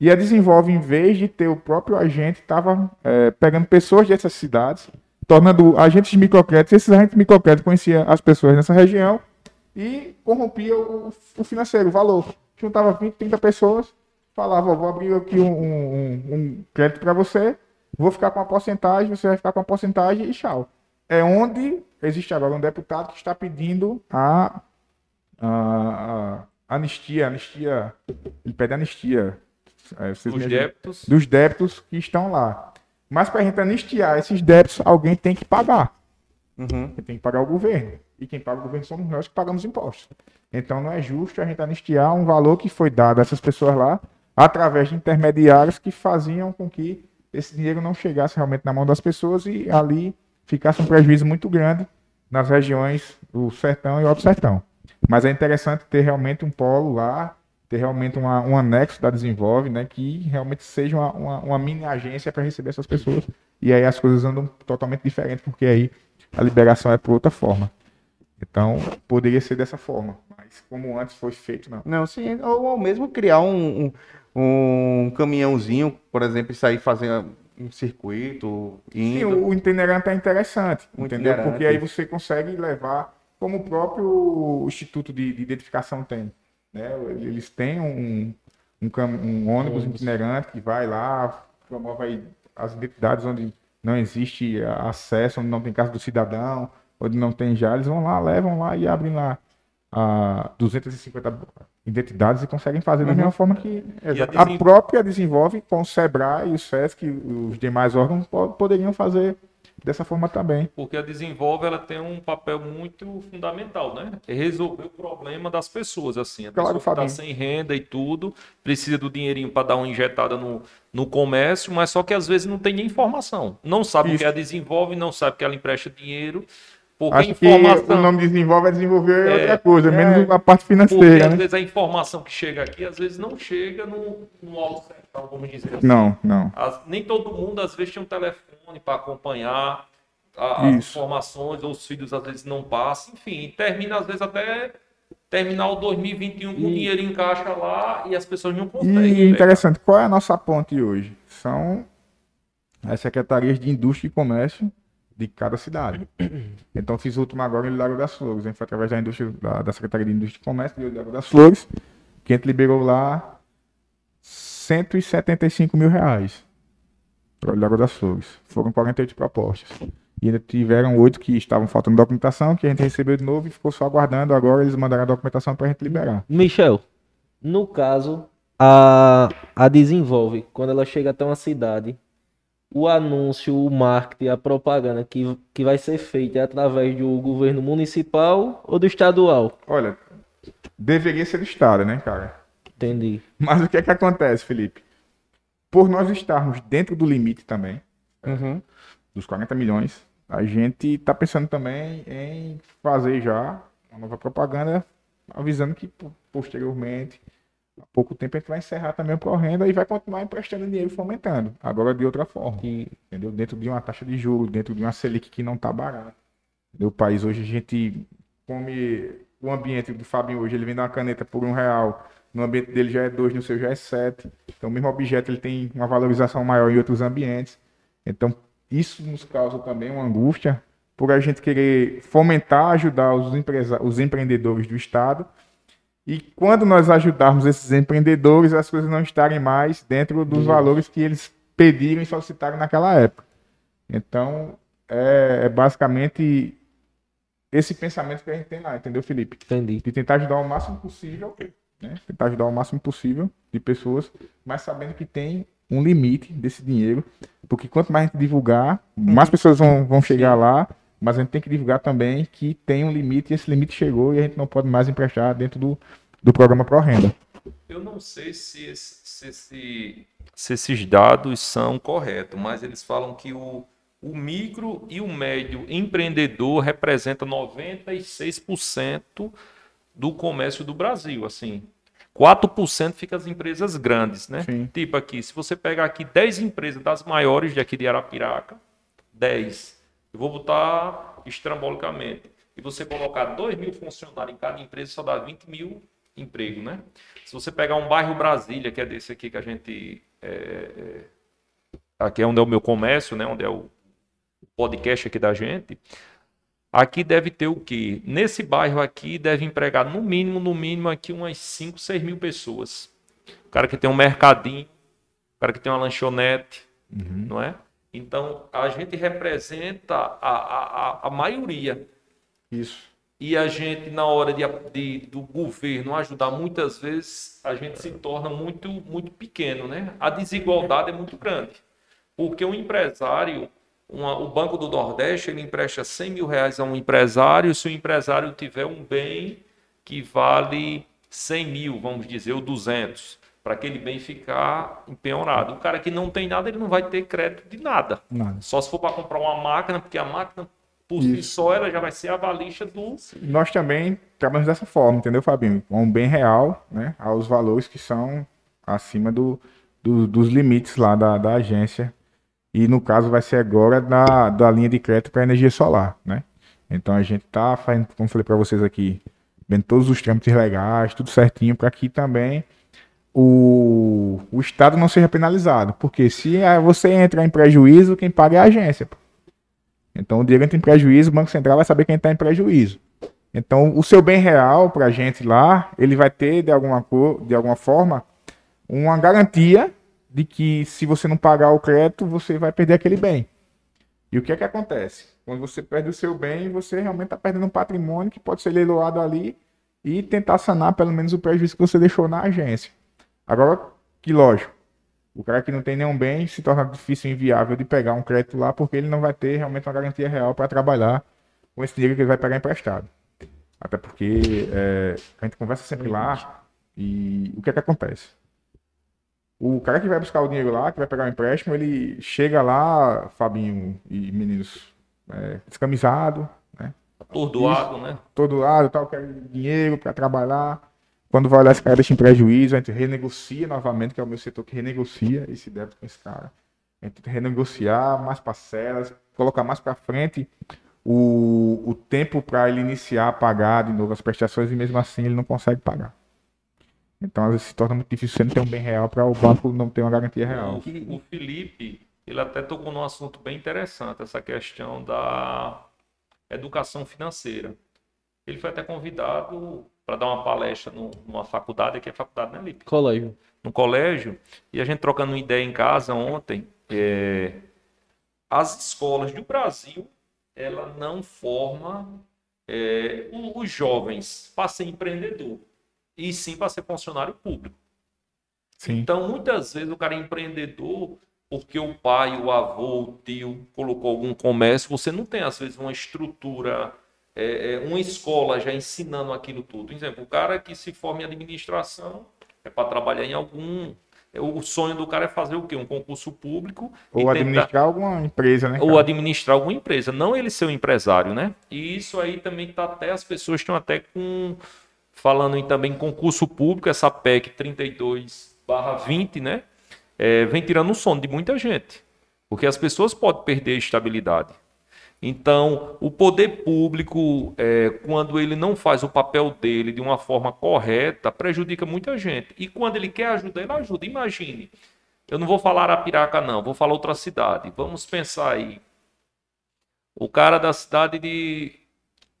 S4: e a Desenvolve, em vez de ter o próprio agente, estava é, pegando pessoas dessas cidades, tornando agentes de microcrédito. Esses agentes de microcrédito conheciam as pessoas nessa região e corrompia o, o financeiro, o valor. Juntava 20, 30 pessoas, falava, vou abrir aqui um, um, um crédito para você, vou ficar com uma porcentagem, você vai ficar com uma porcentagem e tchau. É onde existe agora um deputado que está pedindo a, a, a anistia, anistia, ele pede anistia
S1: é, dos débitos.
S4: dos débitos que estão lá. Mas para a gente anistiar esses débitos, alguém tem que pagar. Uhum. Tem que pagar o governo. E quem paga o governo somos nós que pagamos impostos. Então não é justo a gente anistiar um valor que foi dado a essas pessoas lá através de intermediários que faziam com que esse dinheiro não chegasse realmente na mão das pessoas e ali ficasse um prejuízo muito grande nas regiões do sertão e alto sertão. Mas é interessante ter realmente um polo lá, ter realmente uma, um anexo da Desenvolve, né, que realmente seja uma, uma, uma mini agência para receber essas pessoas. E aí as coisas andam totalmente diferentes, porque aí a liberação é por outra forma. Então, poderia ser dessa forma, mas como antes foi feito, não.
S2: Não, sim, ou, ou mesmo criar um, um, um caminhãozinho, por exemplo, e sair fazendo um circuito.
S4: Indo. Sim, o itinerante é interessante, o entendeu? Porque aí você consegue levar, como o próprio Instituto de, de Identificação tem. Né? Eles têm um, um, um ônibus itinerante que vai lá, promove as identidades onde não existe acesso, onde não tem casa do cidadão, onde não tem já, eles vão lá, levam lá e abrem lá a 250 identidades e conseguem fazer da uhum. mesma forma que a, a, própria desenvolve com o Sebrae e o SESC e os demais órgãos poderiam fazer dessa forma também.
S1: Porque a desenvolve ela tem um papel muito fundamental, né? É resolver o problema das pessoas assim, a
S4: claro,
S1: pessoa está sem renda e tudo, precisa do dinheirinho para dar uma injetada no, no comércio, mas só que às vezes não tem nem informação. Não sabe Isso. o que a desenvolve, não sabe que ela empresta dinheiro
S4: porque Acho informação... que o nome desenvolve é desenvolver é, outra coisa, é, menos a parte financeira. Porque,
S1: às
S4: né?
S1: vezes a informação que chega aqui, às vezes não chega no, no alto central, vamos dizer
S4: assim. Não, não.
S1: As, nem todo mundo, às vezes, tem um telefone para acompanhar a, as informações, ou os filhos às vezes não passam, enfim, termina às vezes até terminar o 2021 com o dinheiro em caixa lá e as pessoas não conseguem.
S4: E interessante, qual é a nossa ponte hoje? São as secretarias de Indústria e Comércio de cada cidade. Então fiz o último agora em Lago das Flores. Gente foi através da, indústria, da, da Secretaria de Indústria e Comércio de Lago das Flores, que a gente liberou lá 175 mil reais para o Lago das Flores. Foram 48 propostas. E ainda tiveram oito que estavam faltando documentação, que a gente recebeu de novo e ficou só aguardando. Agora eles mandaram a documentação para a gente liberar.
S3: Michel, no caso, a, a Desenvolve, quando ela chega até uma cidade, o anúncio, o marketing, a propaganda que, que vai ser feita é através do governo municipal ou do estadual?
S4: Olha, deveria ser do estado, né, cara?
S3: Entendi.
S4: Mas o que é que acontece, Felipe? Por nós estarmos dentro do limite também, uhum. dos 40 milhões, a gente está pensando também em fazer já uma nova propaganda avisando que posteriormente há pouco tempo a gente vai encerrar também o pró-renda e vai continuar emprestando dinheiro e fomentando. Agora de outra forma. E, entendeu? Dentro de uma taxa de juros, dentro de uma Selic que não está barata. No país hoje a gente come o ambiente do Fabinho hoje, ele vende uma caneta por um real, no ambiente dele já é dois, no seu já é sete. Então o mesmo objeto ele tem uma valorização maior em outros ambientes. Então isso nos causa também uma angústia por a gente querer fomentar, ajudar os, empresa os empreendedores do Estado. E quando nós ajudarmos esses empreendedores, as coisas não estarem mais dentro dos valores que eles pediram e solicitaram naquela época. Então, é, é basicamente esse pensamento que a gente tem lá, entendeu, Felipe?
S3: Entendi.
S4: De tentar ajudar o máximo possível, né? Tentar ajudar o máximo possível de pessoas, mas sabendo que tem um limite desse dinheiro, porque quanto mais a gente divulgar, mais pessoas vão, vão chegar lá, mas a gente tem que divulgar também que tem um limite e esse limite chegou e a gente não pode mais emprestar dentro do, do programa Pro Renda.
S1: Eu não sei se, se, se, se esses dados são corretos, mas eles falam que o, o micro e o médio empreendedor representa 96% do comércio do Brasil, assim. 4% fica as empresas grandes, né?
S4: Sim.
S1: Tipo aqui, se você pegar aqui 10 empresas das maiores de aqui de Arapiraca, 10. Eu vou botar estrambolicamente. E você colocar 2 mil funcionários em cada empresa, só dá 20 mil empregos, né? Se você pegar um bairro Brasília, que é desse aqui que a gente... É, é, aqui é onde é o meu comércio, né? Onde é o podcast aqui da gente. Aqui deve ter o quê? Nesse bairro aqui deve empregar no mínimo, no mínimo aqui umas 5, 6 mil pessoas. O cara que tem um mercadinho, o cara que tem uma lanchonete, não é? Então a gente representa a, a, a, maioria.
S4: Isso.
S1: E a gente, na hora de, de- do governo ajudar, muitas vezes a gente se torna muito, muito pequeno, né? A desigualdade é muito grande. Porque o empresário, uma- o Banco do Nordeste, ele empresta 100 mil reais a um empresário, se o empresário tiver um bem que vale 100 mil, vamos dizer, ou 200, para aquele bem ficar empenhorado. O cara que não tem nada, ele não vai ter crédito de nada.
S4: Nada.
S1: Só se for para comprar uma máquina, porque a máquina, por si
S4: Isso.
S1: só, ela já vai ser avalista do
S4: Nós também trabalhamos dessa forma, entendeu, Fabinho? Com um bem real, né? Aos valores que são acima do, do- dos limites lá da, da agência. E no caso vai ser agora da, da linha de crédito para energia solar, né? Então a gente tá fazendo, como eu falei para vocês aqui, vendo todos os trâmites legais, tudo certinho, para que também o, o Estado não seja penalizado. Porque se ah, você entrar em prejuízo, quem paga é a agência. Então o dinheiro entra em prejuízo, o Banco Central vai saber quem está em prejuízo. Então o seu bem real para a gente lá, ele vai ter de alguma, cor, de alguma forma uma garantia de que se você não pagar o crédito, você vai perder aquele bem. E o que é que acontece? Quando você perde o seu bem, você realmente está perdendo um patrimônio que pode ser leiloado ali e tentar sanar pelo menos o prejuízo que você deixou na agência. Agora, que lógico, o cara que não tem nenhum bem se torna difícil e inviável de pegar um crédito lá porque ele não vai ter realmente uma garantia real para trabalhar com esse dinheiro que ele vai pegar emprestado. Até porque é, a gente conversa sempre lá e o que é que acontece? O cara que vai buscar o dinheiro lá, que vai pegar o empréstimo, ele chega lá, Fabinho e meninos, é, descamisado, né?
S1: atordoado, né?
S4: todo lado, tal, quer dinheiro para trabalhar. Quando vai olhar esse cara deixa em prejuízo, a gente renegocia novamente, que é o meu setor que renegocia esse débito com esse cara. A gente renegociar mais parcelas, colocar mais para frente o, o tempo para ele iniciar a pagar de novo as prestações e mesmo assim ele não consegue pagar. Então às vezes se torna muito difícil você não ter um bem real para o banco não ter uma garantia real.
S1: O, o Felipe, ele até tocou num assunto bem interessante, essa questão da educação financeira. Ele foi até convidado para dar uma palestra no- numa faculdade, aqui é faculdade, né, Lipe?
S3: Colégio.
S1: no colégio, e a gente trocando uma ideia em casa ontem, é, as escolas do Brasil, ela não forma é, os jovens para ser empreendedor, e sim para ser funcionário público.
S4: Sim.
S1: Então, muitas vezes o cara é empreendedor porque o pai, o avô, o tio colocou algum comércio. Você não tem, às vezes, uma estrutura, é, é, uma escola já ensinando aquilo tudo. Por exemplo, o cara que se forma em administração é para trabalhar em algum. O sonho do cara é fazer o quê? Um concurso público
S4: Ou
S1: tentar-
S4: administrar alguma empresa, né?
S1: ou
S4: cara?
S1: administrar alguma empresa, não ele ser um empresário, né? E isso aí também tá até as pessoas estão até com falando em também concurso público, essa PEC 32/20, né? É, vem tirando o sono de muita gente, porque as pessoas podem perder a estabilidade. Então, o poder público, é, quando ele não faz o papel dele de uma forma correta, prejudica muita gente. E quando ele quer ajudar, ele ajuda. Imagine, eu não vou falar Arapiraca, não, vou falar outra cidade. Vamos pensar aí. O cara da cidade de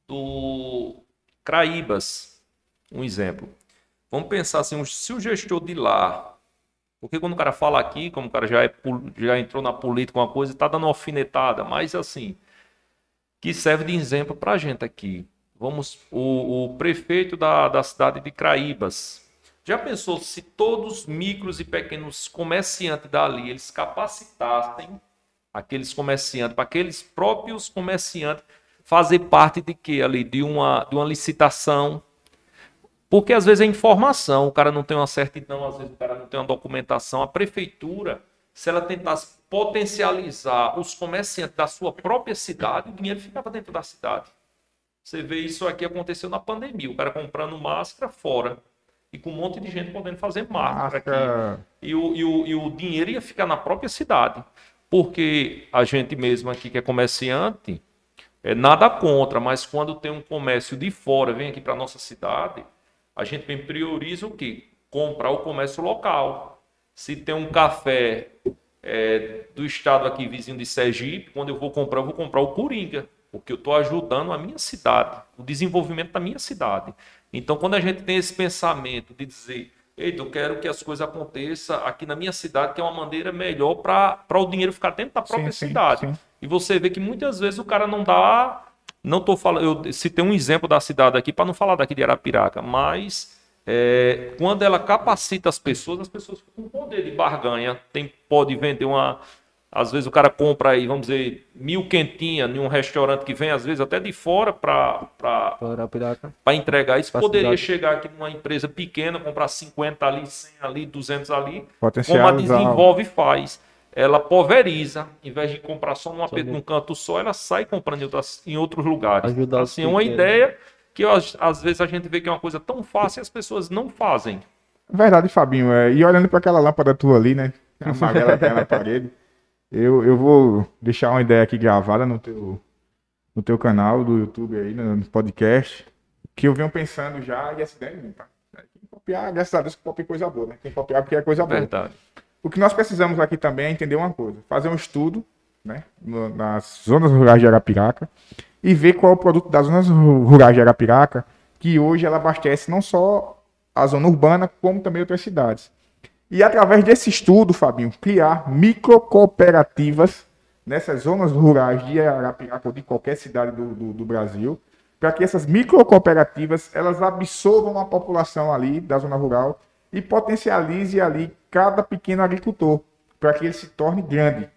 S1: do Craíbas, um exemplo. Vamos pensar assim, se o gestor de lá, porque quando o cara fala aqui, como o cara já, é, já entrou na política, uma coisa, está dando uma alfinetada, mas assim, que serve de exemplo para a gente aqui. Vamos, o, o prefeito da, da cidade de Craíbas, já pensou se todos os micros e pequenos comerciantes dali, eles capacitassem aqueles comerciantes, para aqueles próprios comerciantes fazer parte de quê ali? De uma, de uma licitação. Porque às vezes é informação, o cara não tem uma certidão, às vezes o cara não tem uma documentação. A prefeitura, se ela tentasse potencializar os comerciantes da sua própria cidade, o dinheiro ficava dentro da cidade. Você vê isso aqui aconteceu na pandemia, o cara comprando máscara fora e com um monte de gente podendo fazer máscara, máscara. aqui. E o, e, o, e o dinheiro ia ficar na própria cidade. Porque a gente mesmo aqui que é comerciante, é nada contra, mas quando tem um comércio de fora, vem aqui para nossa cidade, a gente prioriza o quê? Comprar o comércio local. Se tem um café é, do estado aqui vizinho de Sergipe, quando eu vou comprar, eu vou comprar o Coringa, porque eu estou ajudando a minha cidade, o desenvolvimento da minha cidade. Então, quando a gente tem esse pensamento de dizer, eita, eu quero que as coisas aconteçam aqui na minha cidade, que é uma maneira melhor para o dinheiro ficar dentro da própria sim, cidade. Sim, sim. E você vê que muitas vezes o cara não dá. Não estou falando. Eu citei um exemplo da cidade aqui, para não falar daqui de Arapiraca, mas é, quando ela capacita as pessoas, as pessoas ficam com poder de barganha. Tem, pode vender uma. Às vezes o cara compra aí, vamos dizer, mil quentinhas em um restaurante que vem, às vezes, até de fora para entregar. Isso pra poderia cidade. chegar aqui numa empresa pequena, comprar 50 ali, 100 ali, 200 ali, como a desenvolve e faz. Ela pulveriza, em vez de comprar só numa, num canto só, ela sai comprando em, outras, em outros lugares. Ajudar assim, é uma ideia que às, vezes a gente vê que é uma coisa tão fácil e as pessoas não fazem.
S4: Verdade, Fabinho. É, e olhando para aquela lâmpada tua ali, né? A amarela *laughs* que na parede. Eu, eu vou deixar uma ideia aqui gravada no teu, no teu canal do YouTube aí, no podcast, que eu venho pensando já e essa ideia é? Quem copiar, graças a Deus que copia coisa boa, né? Quem copiar porque é coisa boa.
S1: Verdade.
S4: O que nós precisamos aqui também é entender uma coisa, fazer um estudo, né? Nas zonas rurais de Arapiraca, e ver qual é o produto das zonas rurais de Arapiraca, que hoje ela abastece não só a zona urbana, como também outras cidades. E através desse estudo, Fabinho, criar microcooperativas nessas zonas rurais de Arapiraca ou de qualquer cidade do, do, do Brasil, para que essas microcooperativas elas absorvam a população ali da zona rural e potencialize ali cada pequeno agricultor, para que ele se torne grande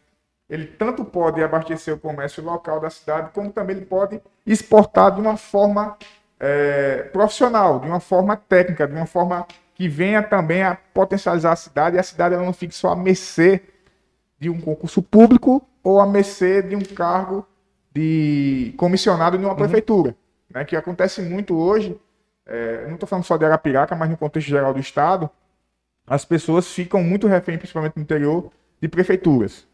S4: ele tanto pode abastecer o comércio local da cidade, como também ele pode exportar de uma forma é, profissional, de uma forma técnica, de uma forma que venha também a potencializar a cidade e a cidade ela não fique só a mercê de um concurso público ou a mercê de um cargo de comissionado de uma uhum. prefeitura, né, que acontece muito hoje. É, não estou falando só de Arapiraca, mas no contexto geral do estado, as pessoas ficam muito refém, principalmente no interior, de prefeituras.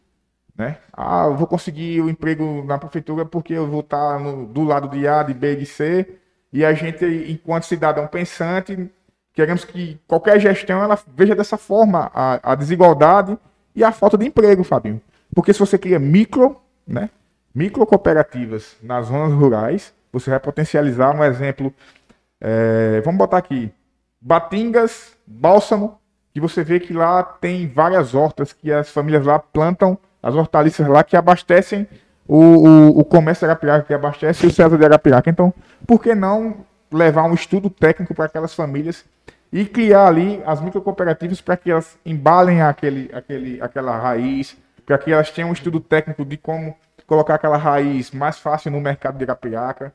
S4: Né? Ah, eu vou conseguir o emprego na prefeitura porque eu vou estar no, do lado de A, de B, de C. E a gente, enquanto cidadão pensante, queremos que qualquer gestão ela veja dessa forma a, a desigualdade e a falta de emprego, Fabinho. Porque se você cria micro, né, micro cooperativas nas zonas rurais, você vai potencializar um exemplo. É, vamos botar aqui: Batingas, Bálsamo, que você vê que lá tem várias hortas que as famílias lá plantam as hortaliças lá que abastecem o, o, o comércio de Arapiraca, que abastece o César de Arapiraca. Então, por que não levar um estudo técnico para aquelas famílias e criar ali as microcooperativas para que elas embalem aquele, aquele, aquela raiz, para que elas tenham um estudo técnico de como colocar aquela raiz mais fácil no mercado de Arapiraca,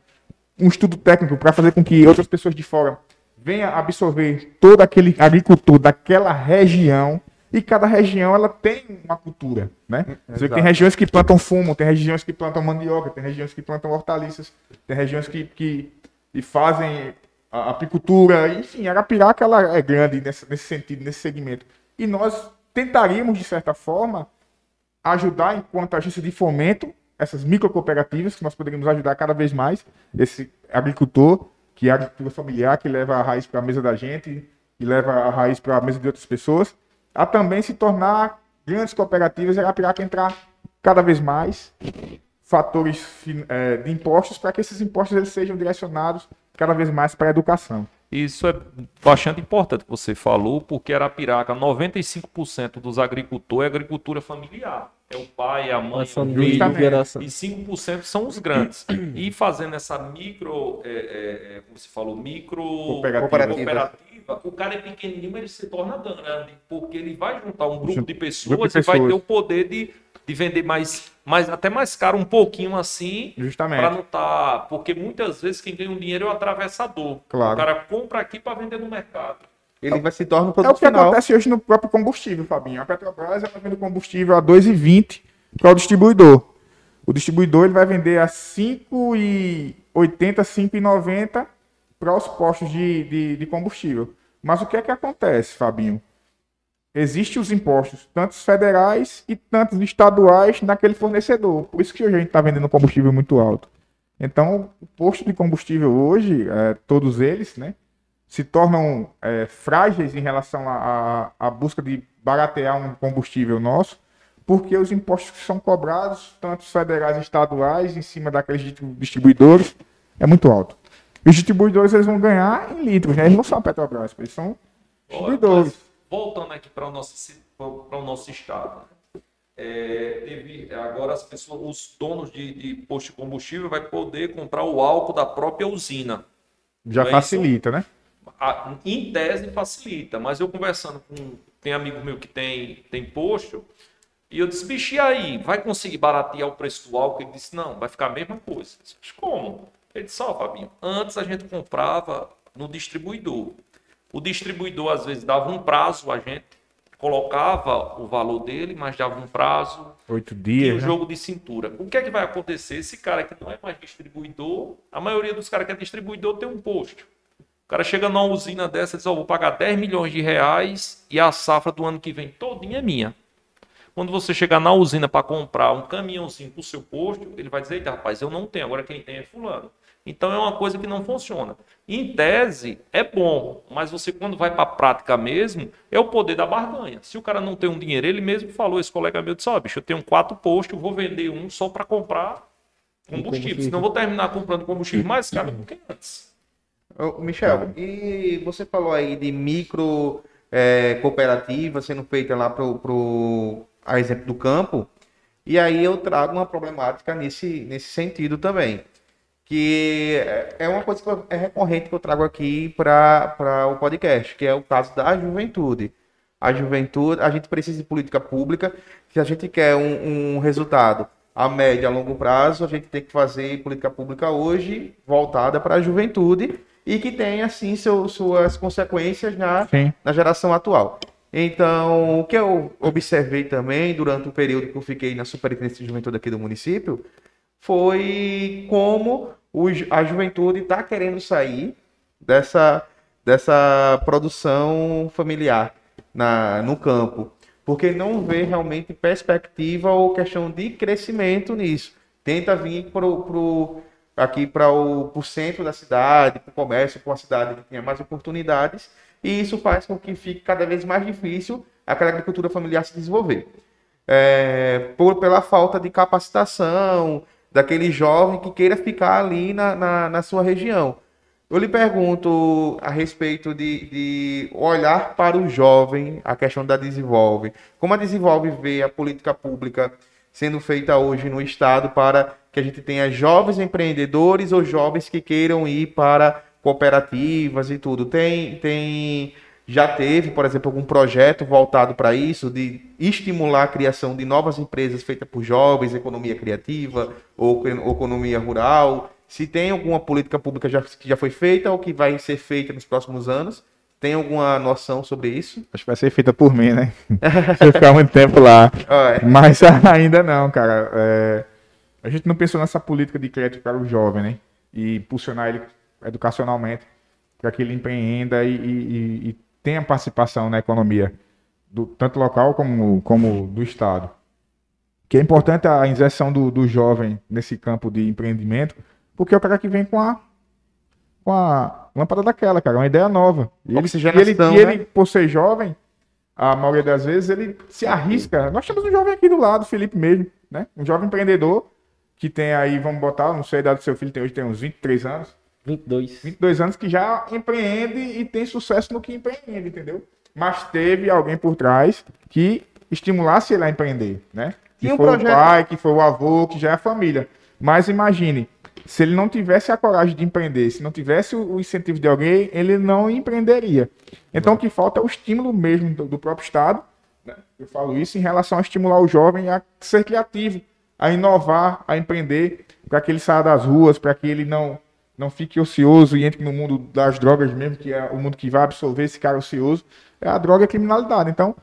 S4: um estudo técnico para fazer com que outras pessoas de fora venham absorver todo aquele agricultor daquela região e cada região ela tem uma cultura, né? Você tem regiões que plantam fumo, tem regiões que plantam mandioca, tem regiões que plantam hortaliças, tem regiões que, que, que fazem a apicultura, enfim, Arapiraca ela é grande nesse, nesse sentido, nesse segmento. E nós tentaríamos, de certa forma, ajudar enquanto agência de fomento essas microcooperativas que nós poderíamos ajudar cada vez mais esse agricultor, que é a agricultura familiar, que leva a raiz para a mesa da gente e leva a raiz para a mesa de outras pessoas, a também se tornar grandes cooperativas e a Arapiraca entrar cada vez mais fatores é, de impostos para que esses impostos eles sejam direcionados cada vez mais para a educação.
S1: Isso é bastante importante que você falou, porque Arapiraca, 95% dos agricultores é agricultura familiar. É o pai, a mãe, a família, e 5% são os grandes. E fazendo essa micro, é, é, é como você falou, micro cooperativa. cooperativa. o cara é pequenininho, mas ele se torna grande, porque ele vai juntar um grupo de pessoas, grupo de pessoas. e vai ter o poder de de vender mais, mais até mais caro um pouquinho assim,
S4: justamente
S1: para não estar, tá, porque muitas vezes quem ganha um dinheiro é o atravessador.
S4: Claro.
S1: O cara compra aqui para vender no mercado.
S2: Ele vai se tornar um
S4: produto É o que final. acontece hoje no próprio combustível, Fabinho. A Petrobras ela vende combustível a 2,20 para o distribuidor. O distribuidor ele vai vender a 5,80, 5,90 para os postos de, de, de combustível. Mas o que é que acontece, Fabinho? Existem os impostos, tantos federais e tantos estaduais naquele fornecedor. Por isso que hoje a gente está vendendo combustível muito alto. Então, o posto de combustível hoje, é, todos eles, né, se tornam é, frágeis em relação à busca de baratear um combustível nosso, porque os impostos que são cobrados, tanto federais e estaduais, em cima daqueles distribuidores, é muito alto. E os distribuidores eles vão ganhar em litros, né? Eles não são a Petrobras, eles são distribuidores
S1: voltando aqui para o nosso, para o nosso estado. É, teve, agora as pessoas, os donos de, de posto de combustível vai poder comprar o álcool da própria usina.
S4: Já é facilita, isso? né?
S1: A, em tese facilita, mas eu conversando com tem amigo meu que tem, tem posto, e eu disse, bicho, e aí, vai conseguir baratear o preço do álcool? Ele disse, não, vai ficar a mesma coisa. Eu disse, como? Ele disse, ó, oh, Fabinho, antes a gente comprava no distribuidor. O distribuidor às vezes dava um prazo, a gente colocava o valor dele, mas dava um prazo.
S4: Oito dias. E
S1: o né? jogo de cintura. O que é que vai acontecer? Esse cara que não é mais distribuidor, a maioria dos caras que é distribuidor tem um posto. O cara chega numa usina dessa e diz: oh, vou pagar 10 milhões de reais e a safra do ano que vem todinha é minha. Quando você chegar na usina para comprar um caminhãozinho para o seu posto, ele vai dizer: rapaz, eu não tenho, agora quem tem é Fulano. Então é uma coisa que não funciona. Em tese, é bom, mas você, quando vai para a prática mesmo, é o poder da barganha. Se o cara não tem um dinheiro, ele mesmo falou, esse colega meu disse: Ó, oh, bicho, eu tenho quatro postos, vou vender um só para comprar combustível. combustível. Senão eu vou terminar comprando combustível mais caro do que antes.
S2: Ô, Michel, e você falou aí de micro é, cooperativa sendo feita lá pro, pro a exemplo do campo. E aí eu trago uma problemática nesse, nesse sentido também que é uma coisa que é recorrente que eu trago aqui para o podcast, que é o caso da juventude. A juventude, a gente precisa de política pública. Se a gente quer um, um resultado a médio a longo prazo, a gente tem que fazer política pública hoje voltada para a juventude e que tenha, assim, seu, suas consequências na, na geração atual. Então, o que eu observei também durante o período que eu fiquei na Superintendência de Juventude aqui do município foi como a juventude está querendo sair dessa, dessa produção familiar na, no campo, porque não vê realmente perspectiva ou questão de crescimento nisso. Tenta vir pro, aqui para o centro da cidade, para o comércio, para uma cidade que tenha mais oportunidades, e isso faz com que fique cada vez mais difícil aquela agricultura familiar se desenvolver. É, por, pela falta de capacitação, daquele jovem que queira ficar ali na, na, na sua região. Eu lhe pergunto a respeito de, de, olhar para o jovem, a questão da Desenvolve. Como a Desenvolve vê a política pública sendo feita hoje no Estado para que a gente tenha jovens empreendedores ou jovens que queiram ir para cooperativas e tudo? Tem, tem já teve, por exemplo, algum projeto voltado para isso, de estimular a criação de novas empresas feitas por jovens, economia criativa ou economia rural? Se tem alguma política pública já, que já foi feita ou que vai ser feita nos próximos anos? Tem alguma noção sobre isso?
S4: Acho que vai ser feita por mim, né? *laughs* Se eu ficar muito tempo lá. Mas *laughs* ainda não, cara. É... A gente não pensou nessa política de crédito para o jovem, né? E impulsionar ele educacionalmente para que ele empreenda e, e, e tenha participação na economia, do, tanto local como, como do Estado. que é importante a inserção do, do jovem nesse campo de empreendimento, porque é o cara que vem com a, com a lâmpada daquela, cara, uma ideia nova. E ele, e ele, e
S2: né?
S4: ele, por ser jovem, a maioria das vezes, ele se arrisca. Nós temos um jovem aqui do lado, Felipe mesmo, né? Um jovem empreendedor que tem aí, vamos botar, não sei a idade do seu filho, tem hoje tem uns 23 anos.
S3: 22.
S4: 22 anos que já empreende e tem sucesso no que empreende, entendeu? Mas teve alguém por trás que estimulasse ele a empreender, né? Que
S2: um
S4: foi
S2: projeto-
S4: o pai, que foi o avô, que já é a família. Mas imagine, se ele não tivesse a coragem de empreender, se não tivesse o incentivo de alguém, ele não empreenderia. Então o que falta é o estímulo mesmo do, do próprio Estado. né? Eu falo isso em relação a estimular o jovem a ser criativo, a inovar, a empreender, para que ele saia das ruas, para que ele não não fique ocioso e entre no mundo das drogas mesmo, que é o mundo que vai absorver esse cara ocioso, é a droga e a criminalidade. Então,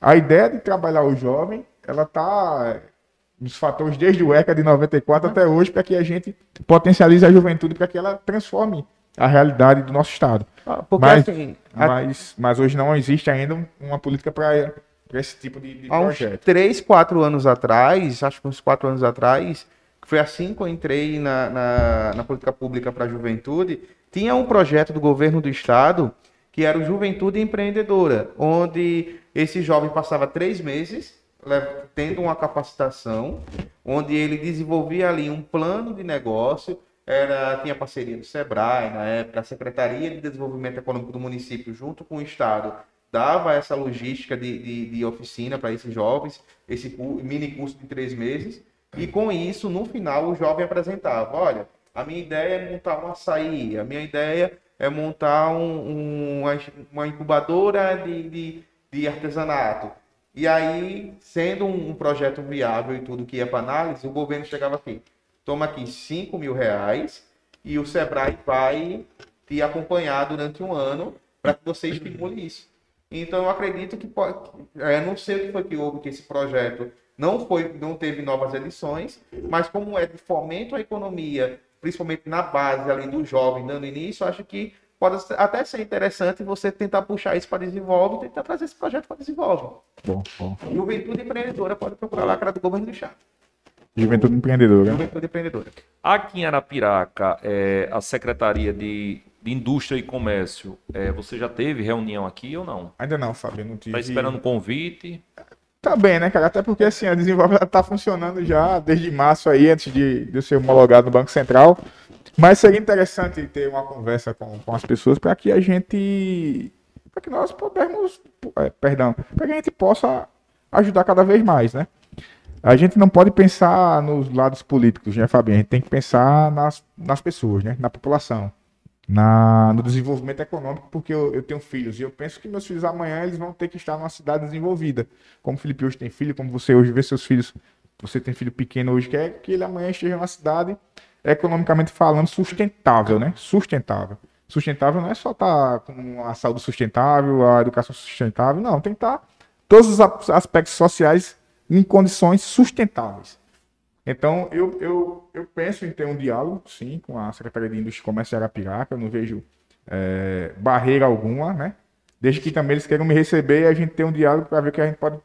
S4: a ideia de trabalhar o jovem, ela tá é, nos fatores desde o ECA de 94 até hoje, para que a gente potencialize a juventude, para que ela transforme a realidade do nosso Estado.
S2: Ah, Porque
S4: Mas-
S2: assim, a-
S4: Mas, mas hoje não existe ainda um- uma política para esse tipo de, de
S2: há uns
S4: projeto.
S2: 3, 4 anos atrás, acho que uns 4 anos atrás, foi assim que eu entrei na, na, na política pública para a juventude, tinha um projeto do governo do estado que era o Juventude Empreendedora, onde esse jovem passava três meses tendo uma capacitação, onde ele desenvolvia ali um plano de negócio, era, tinha parceria do SEBRAE, na época, a Secretaria de Desenvolvimento Econômico do município, junto com o Estado, dava essa logística de, de, de oficina para esses jovens, esse mini curso de três meses, e com isso, no final, o jovem apresentava, olha, a minha ideia é montar um açaí, a minha ideia é montar um- um- uma, uma incubadora de, de, de artesanato. E aí, sendo um, um projeto viável e tudo que ia para análise, o governo chegava aqui, toma aqui 5 mil reais e o Sebrae vai te acompanhar durante um ano para que você estimule isso. Então, eu acredito que pode. é, não sei o que foi que houve que esse projeto não foi, não teve novas edições, mas como é de fomento à economia, principalmente na base ali do jovem dando início, eu acho que pode até ser interessante você tentar puxar isso para desenvolve, tentar trazer esse projeto para desenvolve.
S4: Bom, bom.
S2: Juventude empreendedora pode procurar lá, cara do governo do Estado.
S4: Juventude empreendedora.
S2: Juventude empreendedora.
S1: Aqui em Arapiraca, é, a Secretaria de, de Indústria e Comércio, é, você já teve reunião aqui ou não?
S4: Ainda não, Fábio, não tive.
S1: Está esperando convite?
S4: Tá bem, né, cara? Até porque assim, a Desenvolve ela tá funcionando já desde março aí, antes de, de eu ser homologado no Banco Central. Mas seria interessante ter uma conversa com, com as pessoas para que a gente. para que nós pudermos. é, perdão, para que a gente possa ajudar cada vez mais, né? A gente não pode pensar nos lados políticos, né, Fabinho? A gente tem que pensar nas, nas pessoas, né? Na população. Na, no desenvolvimento econômico, porque eu, eu tenho filhos e eu penso que meus filhos amanhã eles vão ter que estar numa cidade desenvolvida. Como o Felipe hoje tem filho, como você hoje vê seus filhos, você tem filho pequeno hoje, quer que ele amanhã esteja numa cidade economicamente falando sustentável, né? Sustentável. Sustentável não é só estar com a saúde sustentável, a educação sustentável, não, tem que estar todos os aspectos sociais em condições sustentáveis. Então, eu, eu, eu penso em ter um diálogo, sim, com a Secretaria de Indústria e Comércio de Arapiraca. Eu não vejo é, barreira alguma, né? Desde que também eles queiram me receber e a gente ter um diálogo para ver o que a gente pode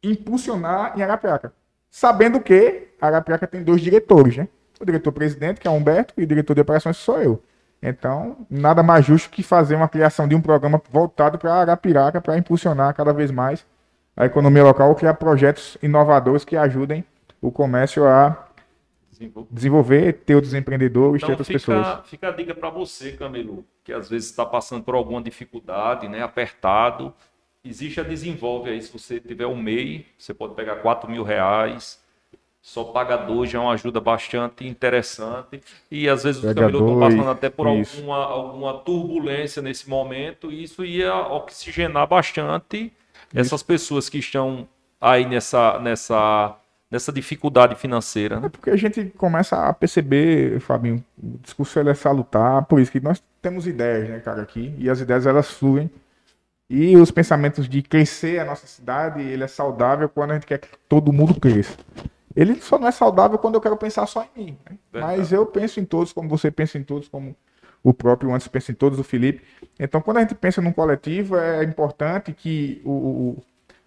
S4: impulsionar em Arapiraca. Sabendo que Arapiraca tem dois diretores, né? O diretor-presidente, que é o Humberto, e o diretor de operações, que sou eu. Então, nada mais justo que fazer uma criação de um programa voltado para Arapiraca, para impulsionar cada vez mais a economia local, criar projetos inovadores que ajudem o comércio a desenvolver, ter outros empreendedores, ter
S1: Então
S4: outras pessoas.
S1: fica, fica a dica para você, Camilo, que às vezes está passando por alguma dificuldade, né, apertado. Existe a Desenvolve aí, se você tiver um MEI, você pode pegar 4 mil reais, só paga dois, já é uma ajuda bastante interessante. E às vezes os camelôs estão
S4: dois,
S1: passando até por
S4: isso.
S1: alguma, alguma turbulência nesse momento, e isso ia oxigenar bastante essas pessoas que estão aí nessa, nessa, nessa dificuldade financeira.
S4: É
S1: Né?
S4: porque a gente começa a perceber, Fabinho, o discurso é salutar, por isso que nós temos ideias, né, cara, aqui, e as ideias elas fluem. E os pensamentos de crescer a nossa cidade, ele é saudável quando a gente quer que todo mundo cresça. Ele só não é saudável quando eu quero pensar só em mim. né? Mas eu penso em todos, como você pensa em todos, como o próprio antes pensa em todos, o Felipe. Então, quando a gente pensa num coletivo, é importante que o, o-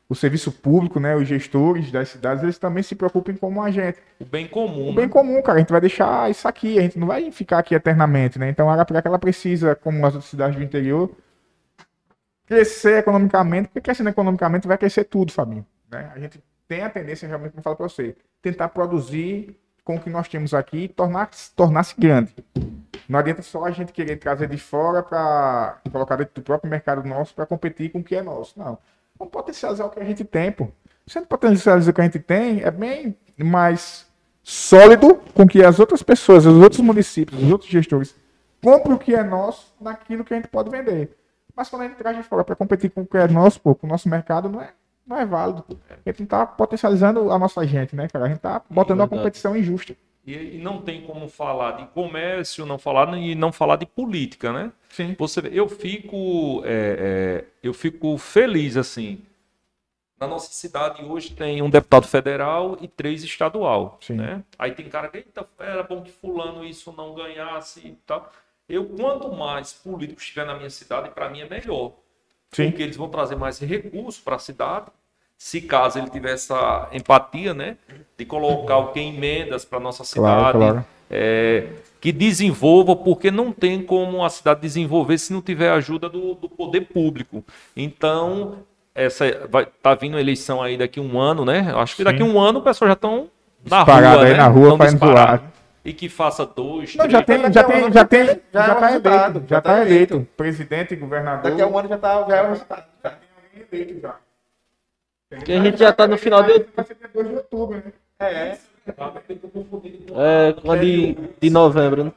S4: o serviço público, né, os gestores das cidades, eles também se preocupem como a gente.
S1: O bem comum.
S4: O bem
S1: né?
S4: comum, cara, a gente vai deixar isso aqui, a gente não vai ficar aqui eternamente, né? Então a Arapiraca, ela precisa, como as outras cidades do interior, crescer economicamente, porque crescendo economicamente vai crescer tudo, Fabinho. Né? A gente tem a tendência, realmente, como eu falo para você, tentar produzir com o que nós temos aqui e tornar, tornar-se grande. Não adianta só a gente querer trazer de fora para colocar dentro do próprio mercado nosso para competir com o que é nosso. Não. Vamos potencializar o que a gente tem, pô. Se a gente potencializar o que a gente tem, é bem mais sólido com que as outras pessoas, os outros municípios, os outros gestores comprem o que é nosso naquilo que a gente pode vender. Mas quando a gente traz de fora para competir com o que é nosso, pô, com o nosso mercado, não é, não é válido. A gente não está potencializando a nossa gente, né, cara? A gente está botando uma
S3: Verdade.
S4: competição injusta.
S1: E, e não tem como falar de comércio, não falar e não falar de política, né?
S4: Sim.
S1: Você vê, eu fico, é, é, eu fico feliz assim. Na nossa cidade hoje tem um deputado federal e três estadual,
S4: Sim.
S1: né? Aí tem cara que Eita, era bom que fulano isso não ganhasse e tal. Eu quanto mais políticos estiver na minha cidade, para mim é melhor,
S4: Sim.
S1: porque eles vão trazer mais recursos para a cidade. Se caso ele tiver essa empatia, né, de colocar o que em emendas para nossa cidade,
S4: Claro, claro.
S1: é, que desenvolva, porque não tem como a cidade desenvolver se não tiver ajuda do, do poder público. Então, essa vai tá vindo a eleição aí daqui a um ano, né? Acho que daqui a um ano o pessoal já estão na
S4: Disparado
S1: rua,
S4: aí
S1: né?
S4: na rua fazendo.
S1: E que faça dois,
S4: Não, já
S1: três-
S4: tem, já
S2: um
S4: tem,
S2: ano
S4: já tem,
S2: já
S4: já
S2: é um
S4: tá
S2: resultado,
S4: eleito,
S2: já
S4: já
S2: tá
S4: tá
S2: eleito.
S4: eleito. Presidente e governador.
S2: Daqui a um ano já, tá, já é o resultado.
S4: Já tem alguém eleito já.
S3: Que a gente já tá no final de
S4: Vai ser dia 2 de outubro, né?
S2: É,
S3: É, de, de novembro, né?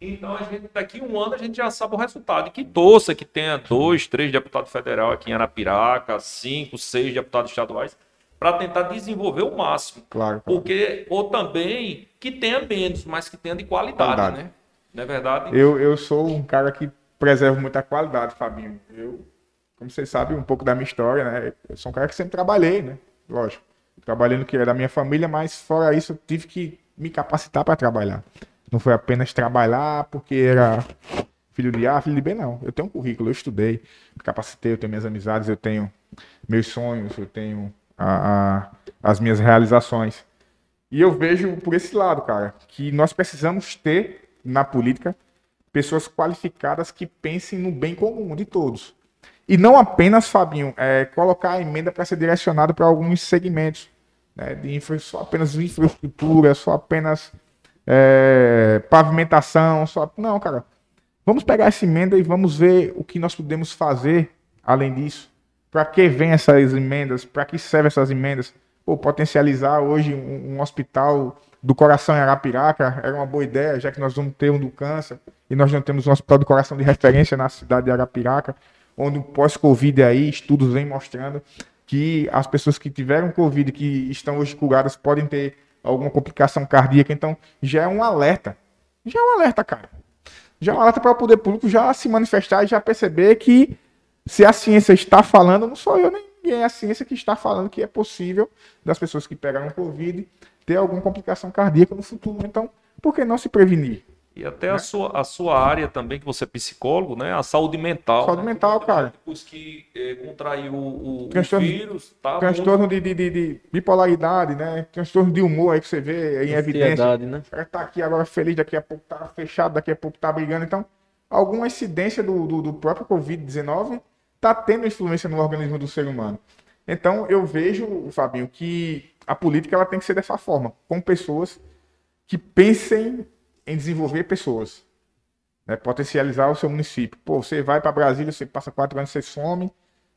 S1: Então a gente daqui a um ano a gente já sabe o resultado. E que torça que tenha dois, três deputados federal aqui em Arapiraca, cinco, seis deputados estaduais, para tentar desenvolver o máximo.
S4: Claro. claro.
S1: Porque, ou também que tenha menos, mas que tenha de qualidade,
S4: Qualidade.
S1: né? Não é verdade?
S4: Eu, eu sou um cara que preserva muita qualidade, Fabinho. Eu, como vocês sabem um pouco da minha história, né? Eu sou um cara que sempre trabalhei, né? Lógico. Trabalhei no que era da minha família, mas fora isso eu tive que me capacitar para trabalhar. Não foi apenas trabalhar porque era filho de A, filho de B, não. Eu tenho um currículo, eu estudei, me capacitei, eu tenho minhas amizades, eu tenho meus sonhos, eu tenho a- a- as minhas realizações. E eu vejo por esse lado, cara, que nós precisamos ter na política pessoas qualificadas que pensem no bem comum de todos. E não apenas, Fabinho, é, colocar a emenda para ser direcionado para alguns segmentos, né, de infra, só apenas infraestrutura, só apenas é, pavimentação, só não, cara. Vamos pegar essa emenda e vamos ver o que nós podemos fazer além disso. Para que vem essas emendas? Para que servem essas emendas? Pô, potencializar hoje um, um hospital do coração em Arapiraca era uma boa ideia, já que nós vamos ter um do câncer e nós não temos um hospital do coração de referência na cidade de Arapiraca, onde o pós-Covid aí, estudos vêm mostrando que as pessoas que tiveram Covid, que estão hoje curadas, podem ter alguma complicação cardíaca. Então, já é um alerta. Já é um alerta, cara. Já é um alerta para o poder público já se manifestar e já perceber que se a ciência está falando, não sou eu nem ninguém, é a ciência que está falando que é possível das pessoas que pegaram Covid ter alguma complicação cardíaca no futuro. Então, por que não se prevenir?
S1: E até a, sua, a sua área também, que você é psicólogo, né? A saúde mental.
S4: Saúde
S1: né?
S4: mental, cara.
S1: Depois que eh, contraiu o, o
S4: Transtorno-
S1: vírus, tá?
S4: Transtorno de, de, de- de bipolaridade, né? Transtorno de humor aí que você vê em evidência.
S3: Né?
S4: O cara tá aqui agora feliz, daqui a pouco tá fechado, daqui a pouco tá brigando. Então, alguma incidência do, do, do próprio Covid-19 tá tendo influência no organismo do ser humano. Então, eu vejo, Fabinho, que a política ela tem que ser dessa forma, com pessoas que pensem em desenvolver pessoas, né? potencializar o seu município. Pô, você vai para Brasília, você passa quatro anos, você some,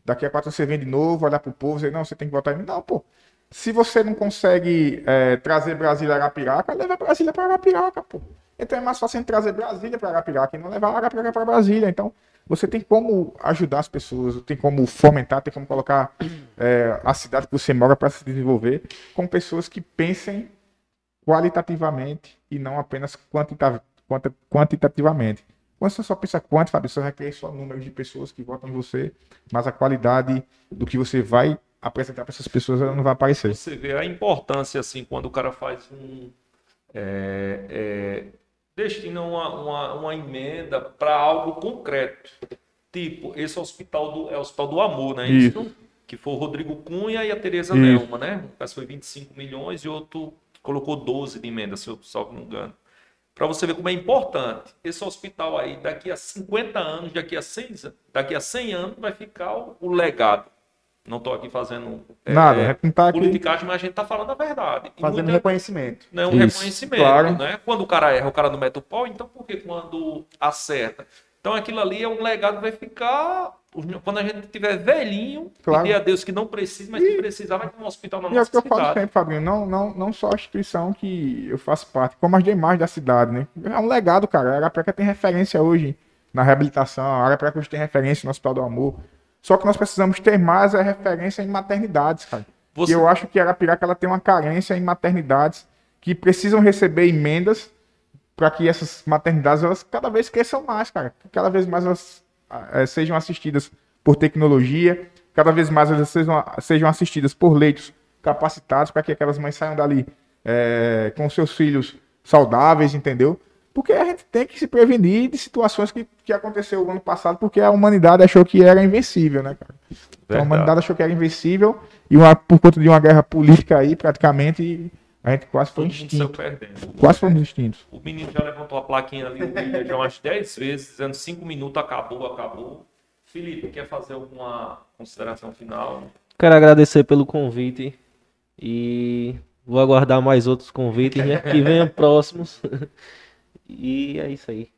S4: daqui a quatro anos você vem de novo, olhar pro povo, dizer, não, você tem que mim. Não, pô. Se você não consegue é, trazer Brasília a Arapiraca, leva Brasília para Arapiraca, pô. Então é mais fácil trazer Brasília para Arapiraca e não levar Arapiraca para Brasília. Então, você tem como ajudar as pessoas, tem como fomentar, tem como colocar é, a cidade que você mora para se desenvolver com pessoas que pensem qualitativamente e não apenas quantitativamente. Quando você só pensa quanto, Fábio, você vai querer só número de pessoas que votam em você, mas a qualidade do que você vai apresentar para essas pessoas ela não vai aparecer.
S1: Você vê a importância, assim, quando o cara faz um. É, é, destina uma, uma, uma emenda para algo concreto. Tipo, esse hospital do, é o Hospital do Amor, né?
S4: Isso.
S1: que foi o Rodrigo Cunha e a Tereza
S4: Isso.
S1: Nelma, né? Um caso foi 25 milhões e outro colocou 12 de emenda, se eu só não me engano. Para você ver como é importante. Esse hospital aí, daqui a 50 anos, daqui a 100, daqui a 100 anos, vai ficar o, o legado. Não estou aqui fazendo é,
S4: Nada, não tá aqui.
S1: politicagem, mas a gente está falando a verdade. E
S2: Fazendo
S1: muita-
S2: reconhecimento.
S1: né, um
S3: Isso,
S1: reconhecimento,
S4: claro.
S1: né? Quando o cara erra, o cara não mete o pau, então por que quando acerta? Então aquilo ali é um legado que vai ficar quando a gente tiver velhinho,
S4: Claro.
S1: pedir a Deus que não precisa, mas que precisar, vai ter um hospital na
S4: E é o
S1: nossa
S4: que eu falo
S1: cidade.
S4: sempre, Fabinho, não, não, não só a instituição que eu faço parte, como as demais da cidade, né? É um legado, cara. A Arapreca tem referência hoje na reabilitação, a Arapreca hoje tem referência no Hospital do Amor. Só que nós precisamos ter mais a referência em maternidades, cara.
S1: Você-
S4: E eu acho que a Arapiraca ela tem uma carência em maternidades que precisam receber emendas para que essas maternidades elas cada vez cresçam mais, cara. Cada vez mais elas eh, sejam assistidas por tecnologia, cada vez mais elas sejam, sejam assistidas por leitos capacitados para que aquelas mães saiam dali eh, com seus filhos saudáveis, entendeu? Porque a gente tem que se prevenir de situações que, que aconteceu o ano passado, porque a humanidade achou que era invencível, né, cara? Então, a humanidade achou que era invencível e uma, por conta de uma guerra política aí, praticamente, a gente quase foi extinto. Quase fomos extintos.
S1: O menino já levantou a plaquinha ali, já umas 10 vezes, dizendo 5 minutos, acabou, acabou. Felipe, quer fazer alguma consideração final?
S3: Quero agradecer pelo convite e vou aguardar mais outros convites, né? Que venham próximos. *laughs* E é isso aí.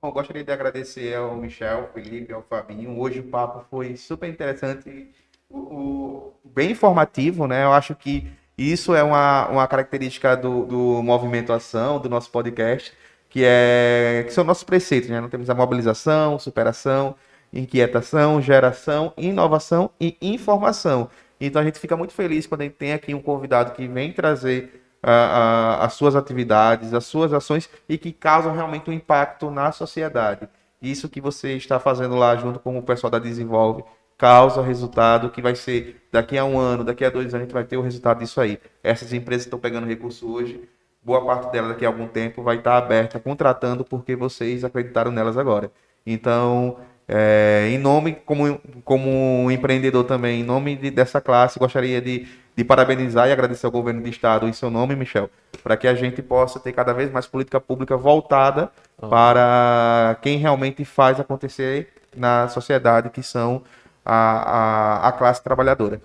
S2: Bom, gostaria de agradecer ao Michel, ao Felipe, ao Fabinho. Hoje o papo foi super interessante, o, o- bem informativo, né? Eu acho que isso é uma, uma característica do, do movimento ação, do nosso podcast, que é que são nossos preceitos, né? Não temos a mobilização, superação, inquietação, geração, inovação e informação. Então a gente fica muito feliz quando a gente tem aqui um convidado que vem trazer a- a- as suas atividades, as suas ações e que causam realmente um impacto na sociedade. Isso que você está fazendo lá junto com o pessoal da Desenvolve causa resultado que vai ser daqui a um ano, daqui a dois anos a gente vai ter o resultado disso aí. Essas empresas estão pegando recurso hoje, boa parte delas daqui a algum tempo vai estar aberta contratando porque vocês acreditaram nelas agora. Então, é, em nome, como, como empreendedor também, em nome de- dessa classe, gostaria de, de parabenizar e agradecer ao governo do estado em seu nome, Michel, para que a gente possa ter cada vez mais política pública voltada para quem realmente faz acontecer na sociedade, que são a, a, a classe trabalhadora.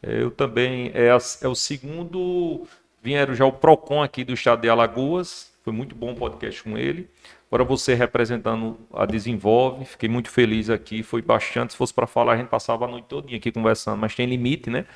S1: Eu também, é, é o segundo, vieram já o PROCON aqui do estado de Alagoas, foi muito bom o podcast com ele. Agora você representando a Desenvolve, fiquei muito feliz aqui, foi bastante, se fosse para falar a gente passava a noite toda aqui conversando, mas tem limite, né?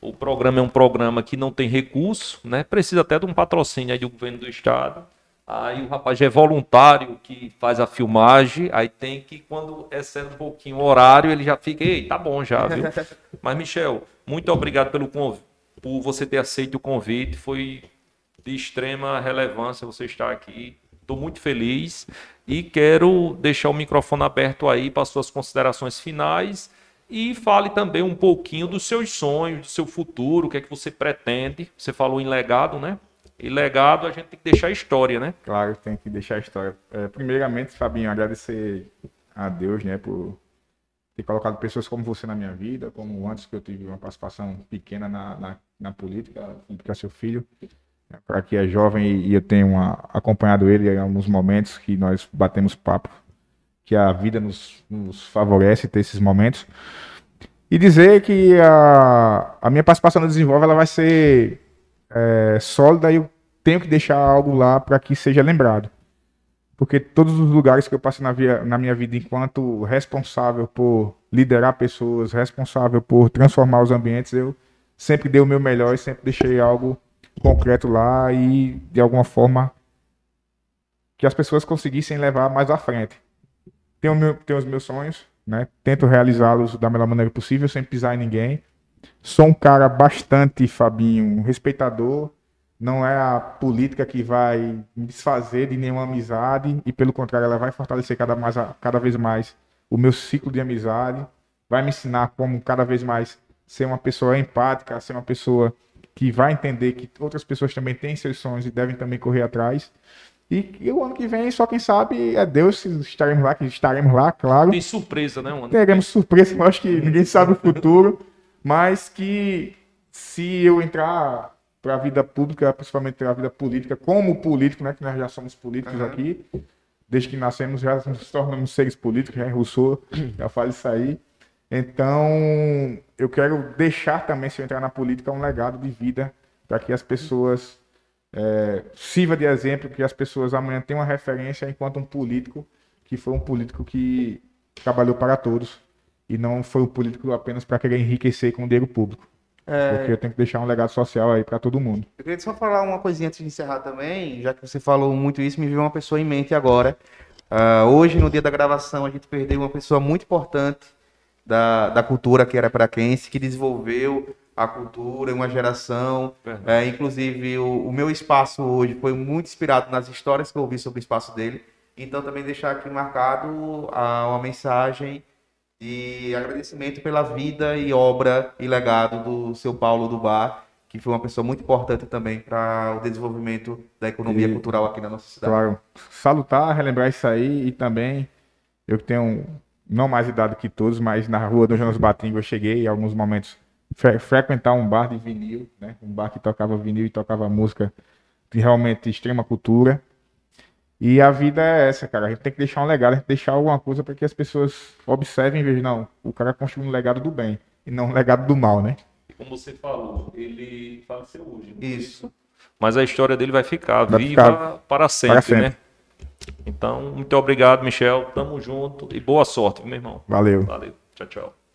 S1: O programa é um programa que não tem recurso, né? Precisa até de um patrocínio aí do governo do estado. Aí o rapaz é voluntário que faz a filmagem, aí tem que, quando excede um pouquinho o horário, ele já fica, ei, tá bom já, viu? *laughs* Mas, Michel, muito obrigado pelo conv... por você ter aceito o convite. Foi de extrema relevância você estar aqui. Estou muito feliz e quero deixar o microfone aberto aí para suas considerações finais e fale também um pouquinho dos seus sonhos, do seu futuro, o que é que você pretende. Você falou em legado, né? E legado a gente tem que deixar história, né?
S4: Claro, tem que deixar história. É, primeiramente, Fabinho, agradecer a Deus, né, por ter colocado pessoas como você na minha vida, como antes que eu tive uma participação pequena na, na, na política, seu filho, para que é jovem e, e eu tenho uma- acompanhado ele em alguns momentos que nós batemos papo, que a vida nos, nos favorece ter esses momentos. E dizer que a, a minha participação no Desenvolve ela vai ser é, sólida e eu tenho que deixar algo lá para que seja lembrado. Porque todos os lugares que eu passei na, via- na minha vida enquanto responsável por liderar pessoas, responsável por transformar os ambientes, eu sempre dei o meu melhor e sempre deixei algo concreto lá e de alguma forma que as pessoas conseguissem levar mais à frente. Tenho, meu- tenho os meus sonhos, né? Tento realizá-los da melhor maneira possível, sem pisar em ninguém. Sou um cara bastante, Fabinho, respeitador. Não é a política que vai me desfazer de nenhuma amizade e, pelo contrário, ela vai fortalecer cada, mais, cada vez mais o meu ciclo de amizade. Vai me ensinar como cada vez mais ser uma pessoa empática, ser uma pessoa que vai entender que outras pessoas também têm seus sonhos e devem também correr atrás. E que o ano que vem, só quem sabe é Deus se estaremos lá, que estaremos lá, claro.
S1: Tem surpresa, né, mano?
S4: Teremos surpresa, eu acho que ninguém sabe o futuro. mas que se eu entrar para a vida pública, principalmente para a vida política, como político, né, que nós já somos políticos
S2: Uhum.
S4: aqui, desde que nascemos já nos tornamos seres políticos, já Rousseau *clears throat* já fala isso aí. Então, eu quero deixar também, se eu entrar na política, um legado de vida para que as pessoas é, sirva de exemplo, que as pessoas amanhã tenham uma referência enquanto um político que foi um político que trabalhou para todos e não foi um político apenas para querer enriquecer com o dinheiro público.
S2: É,
S4: Porque eu tenho que deixar um legado social aí para todo mundo.
S2: Eu queria só falar uma coisinha antes de encerrar também, já que você falou muito isso, me veio uma pessoa em mente agora. Ah, hoje, no dia da gravação, a gente perdeu uma pessoa muito importante da, da cultura que era paraquense, que desenvolveu a cultura uma geração. É, inclusive, o, o meu espaço hoje foi muito inspirado nas histórias que eu ouvi sobre o espaço dele. Então, também deixar aqui marcado ah, uma mensagem de agradecimento pela vida e obra e legado do seu Paulo do Bar, que foi uma pessoa muito importante também para o desenvolvimento da economia
S4: E-
S2: cultural aqui na nossa cidade.
S4: Claro, salutar, relembrar isso aí e também eu que tenho não mais idade que todos, mas na rua do Jonas Batingo eu cheguei em alguns momentos fre- frequentar um bar de vinil, né? Um bar que tocava vinil e tocava música de realmente extrema cultura. E a vida é essa, cara. A gente tem que deixar um legado, a gente deixar alguma coisa para que as pessoas observem e vejam, não, o cara construiu um legado do bem e não um legado do mal, né?
S1: Como você falou, ele faleceu hoje. não é
S2: Isso.
S1: Mas a história dele vai ficar
S4: Vai
S1: viva
S4: ficar
S1: para sempre,
S4: para sempre.
S1: né? Então, muito obrigado, Michel. Tamo junto e boa sorte, meu irmão.
S4: Valeu.
S1: Valeu. Tchau, tchau.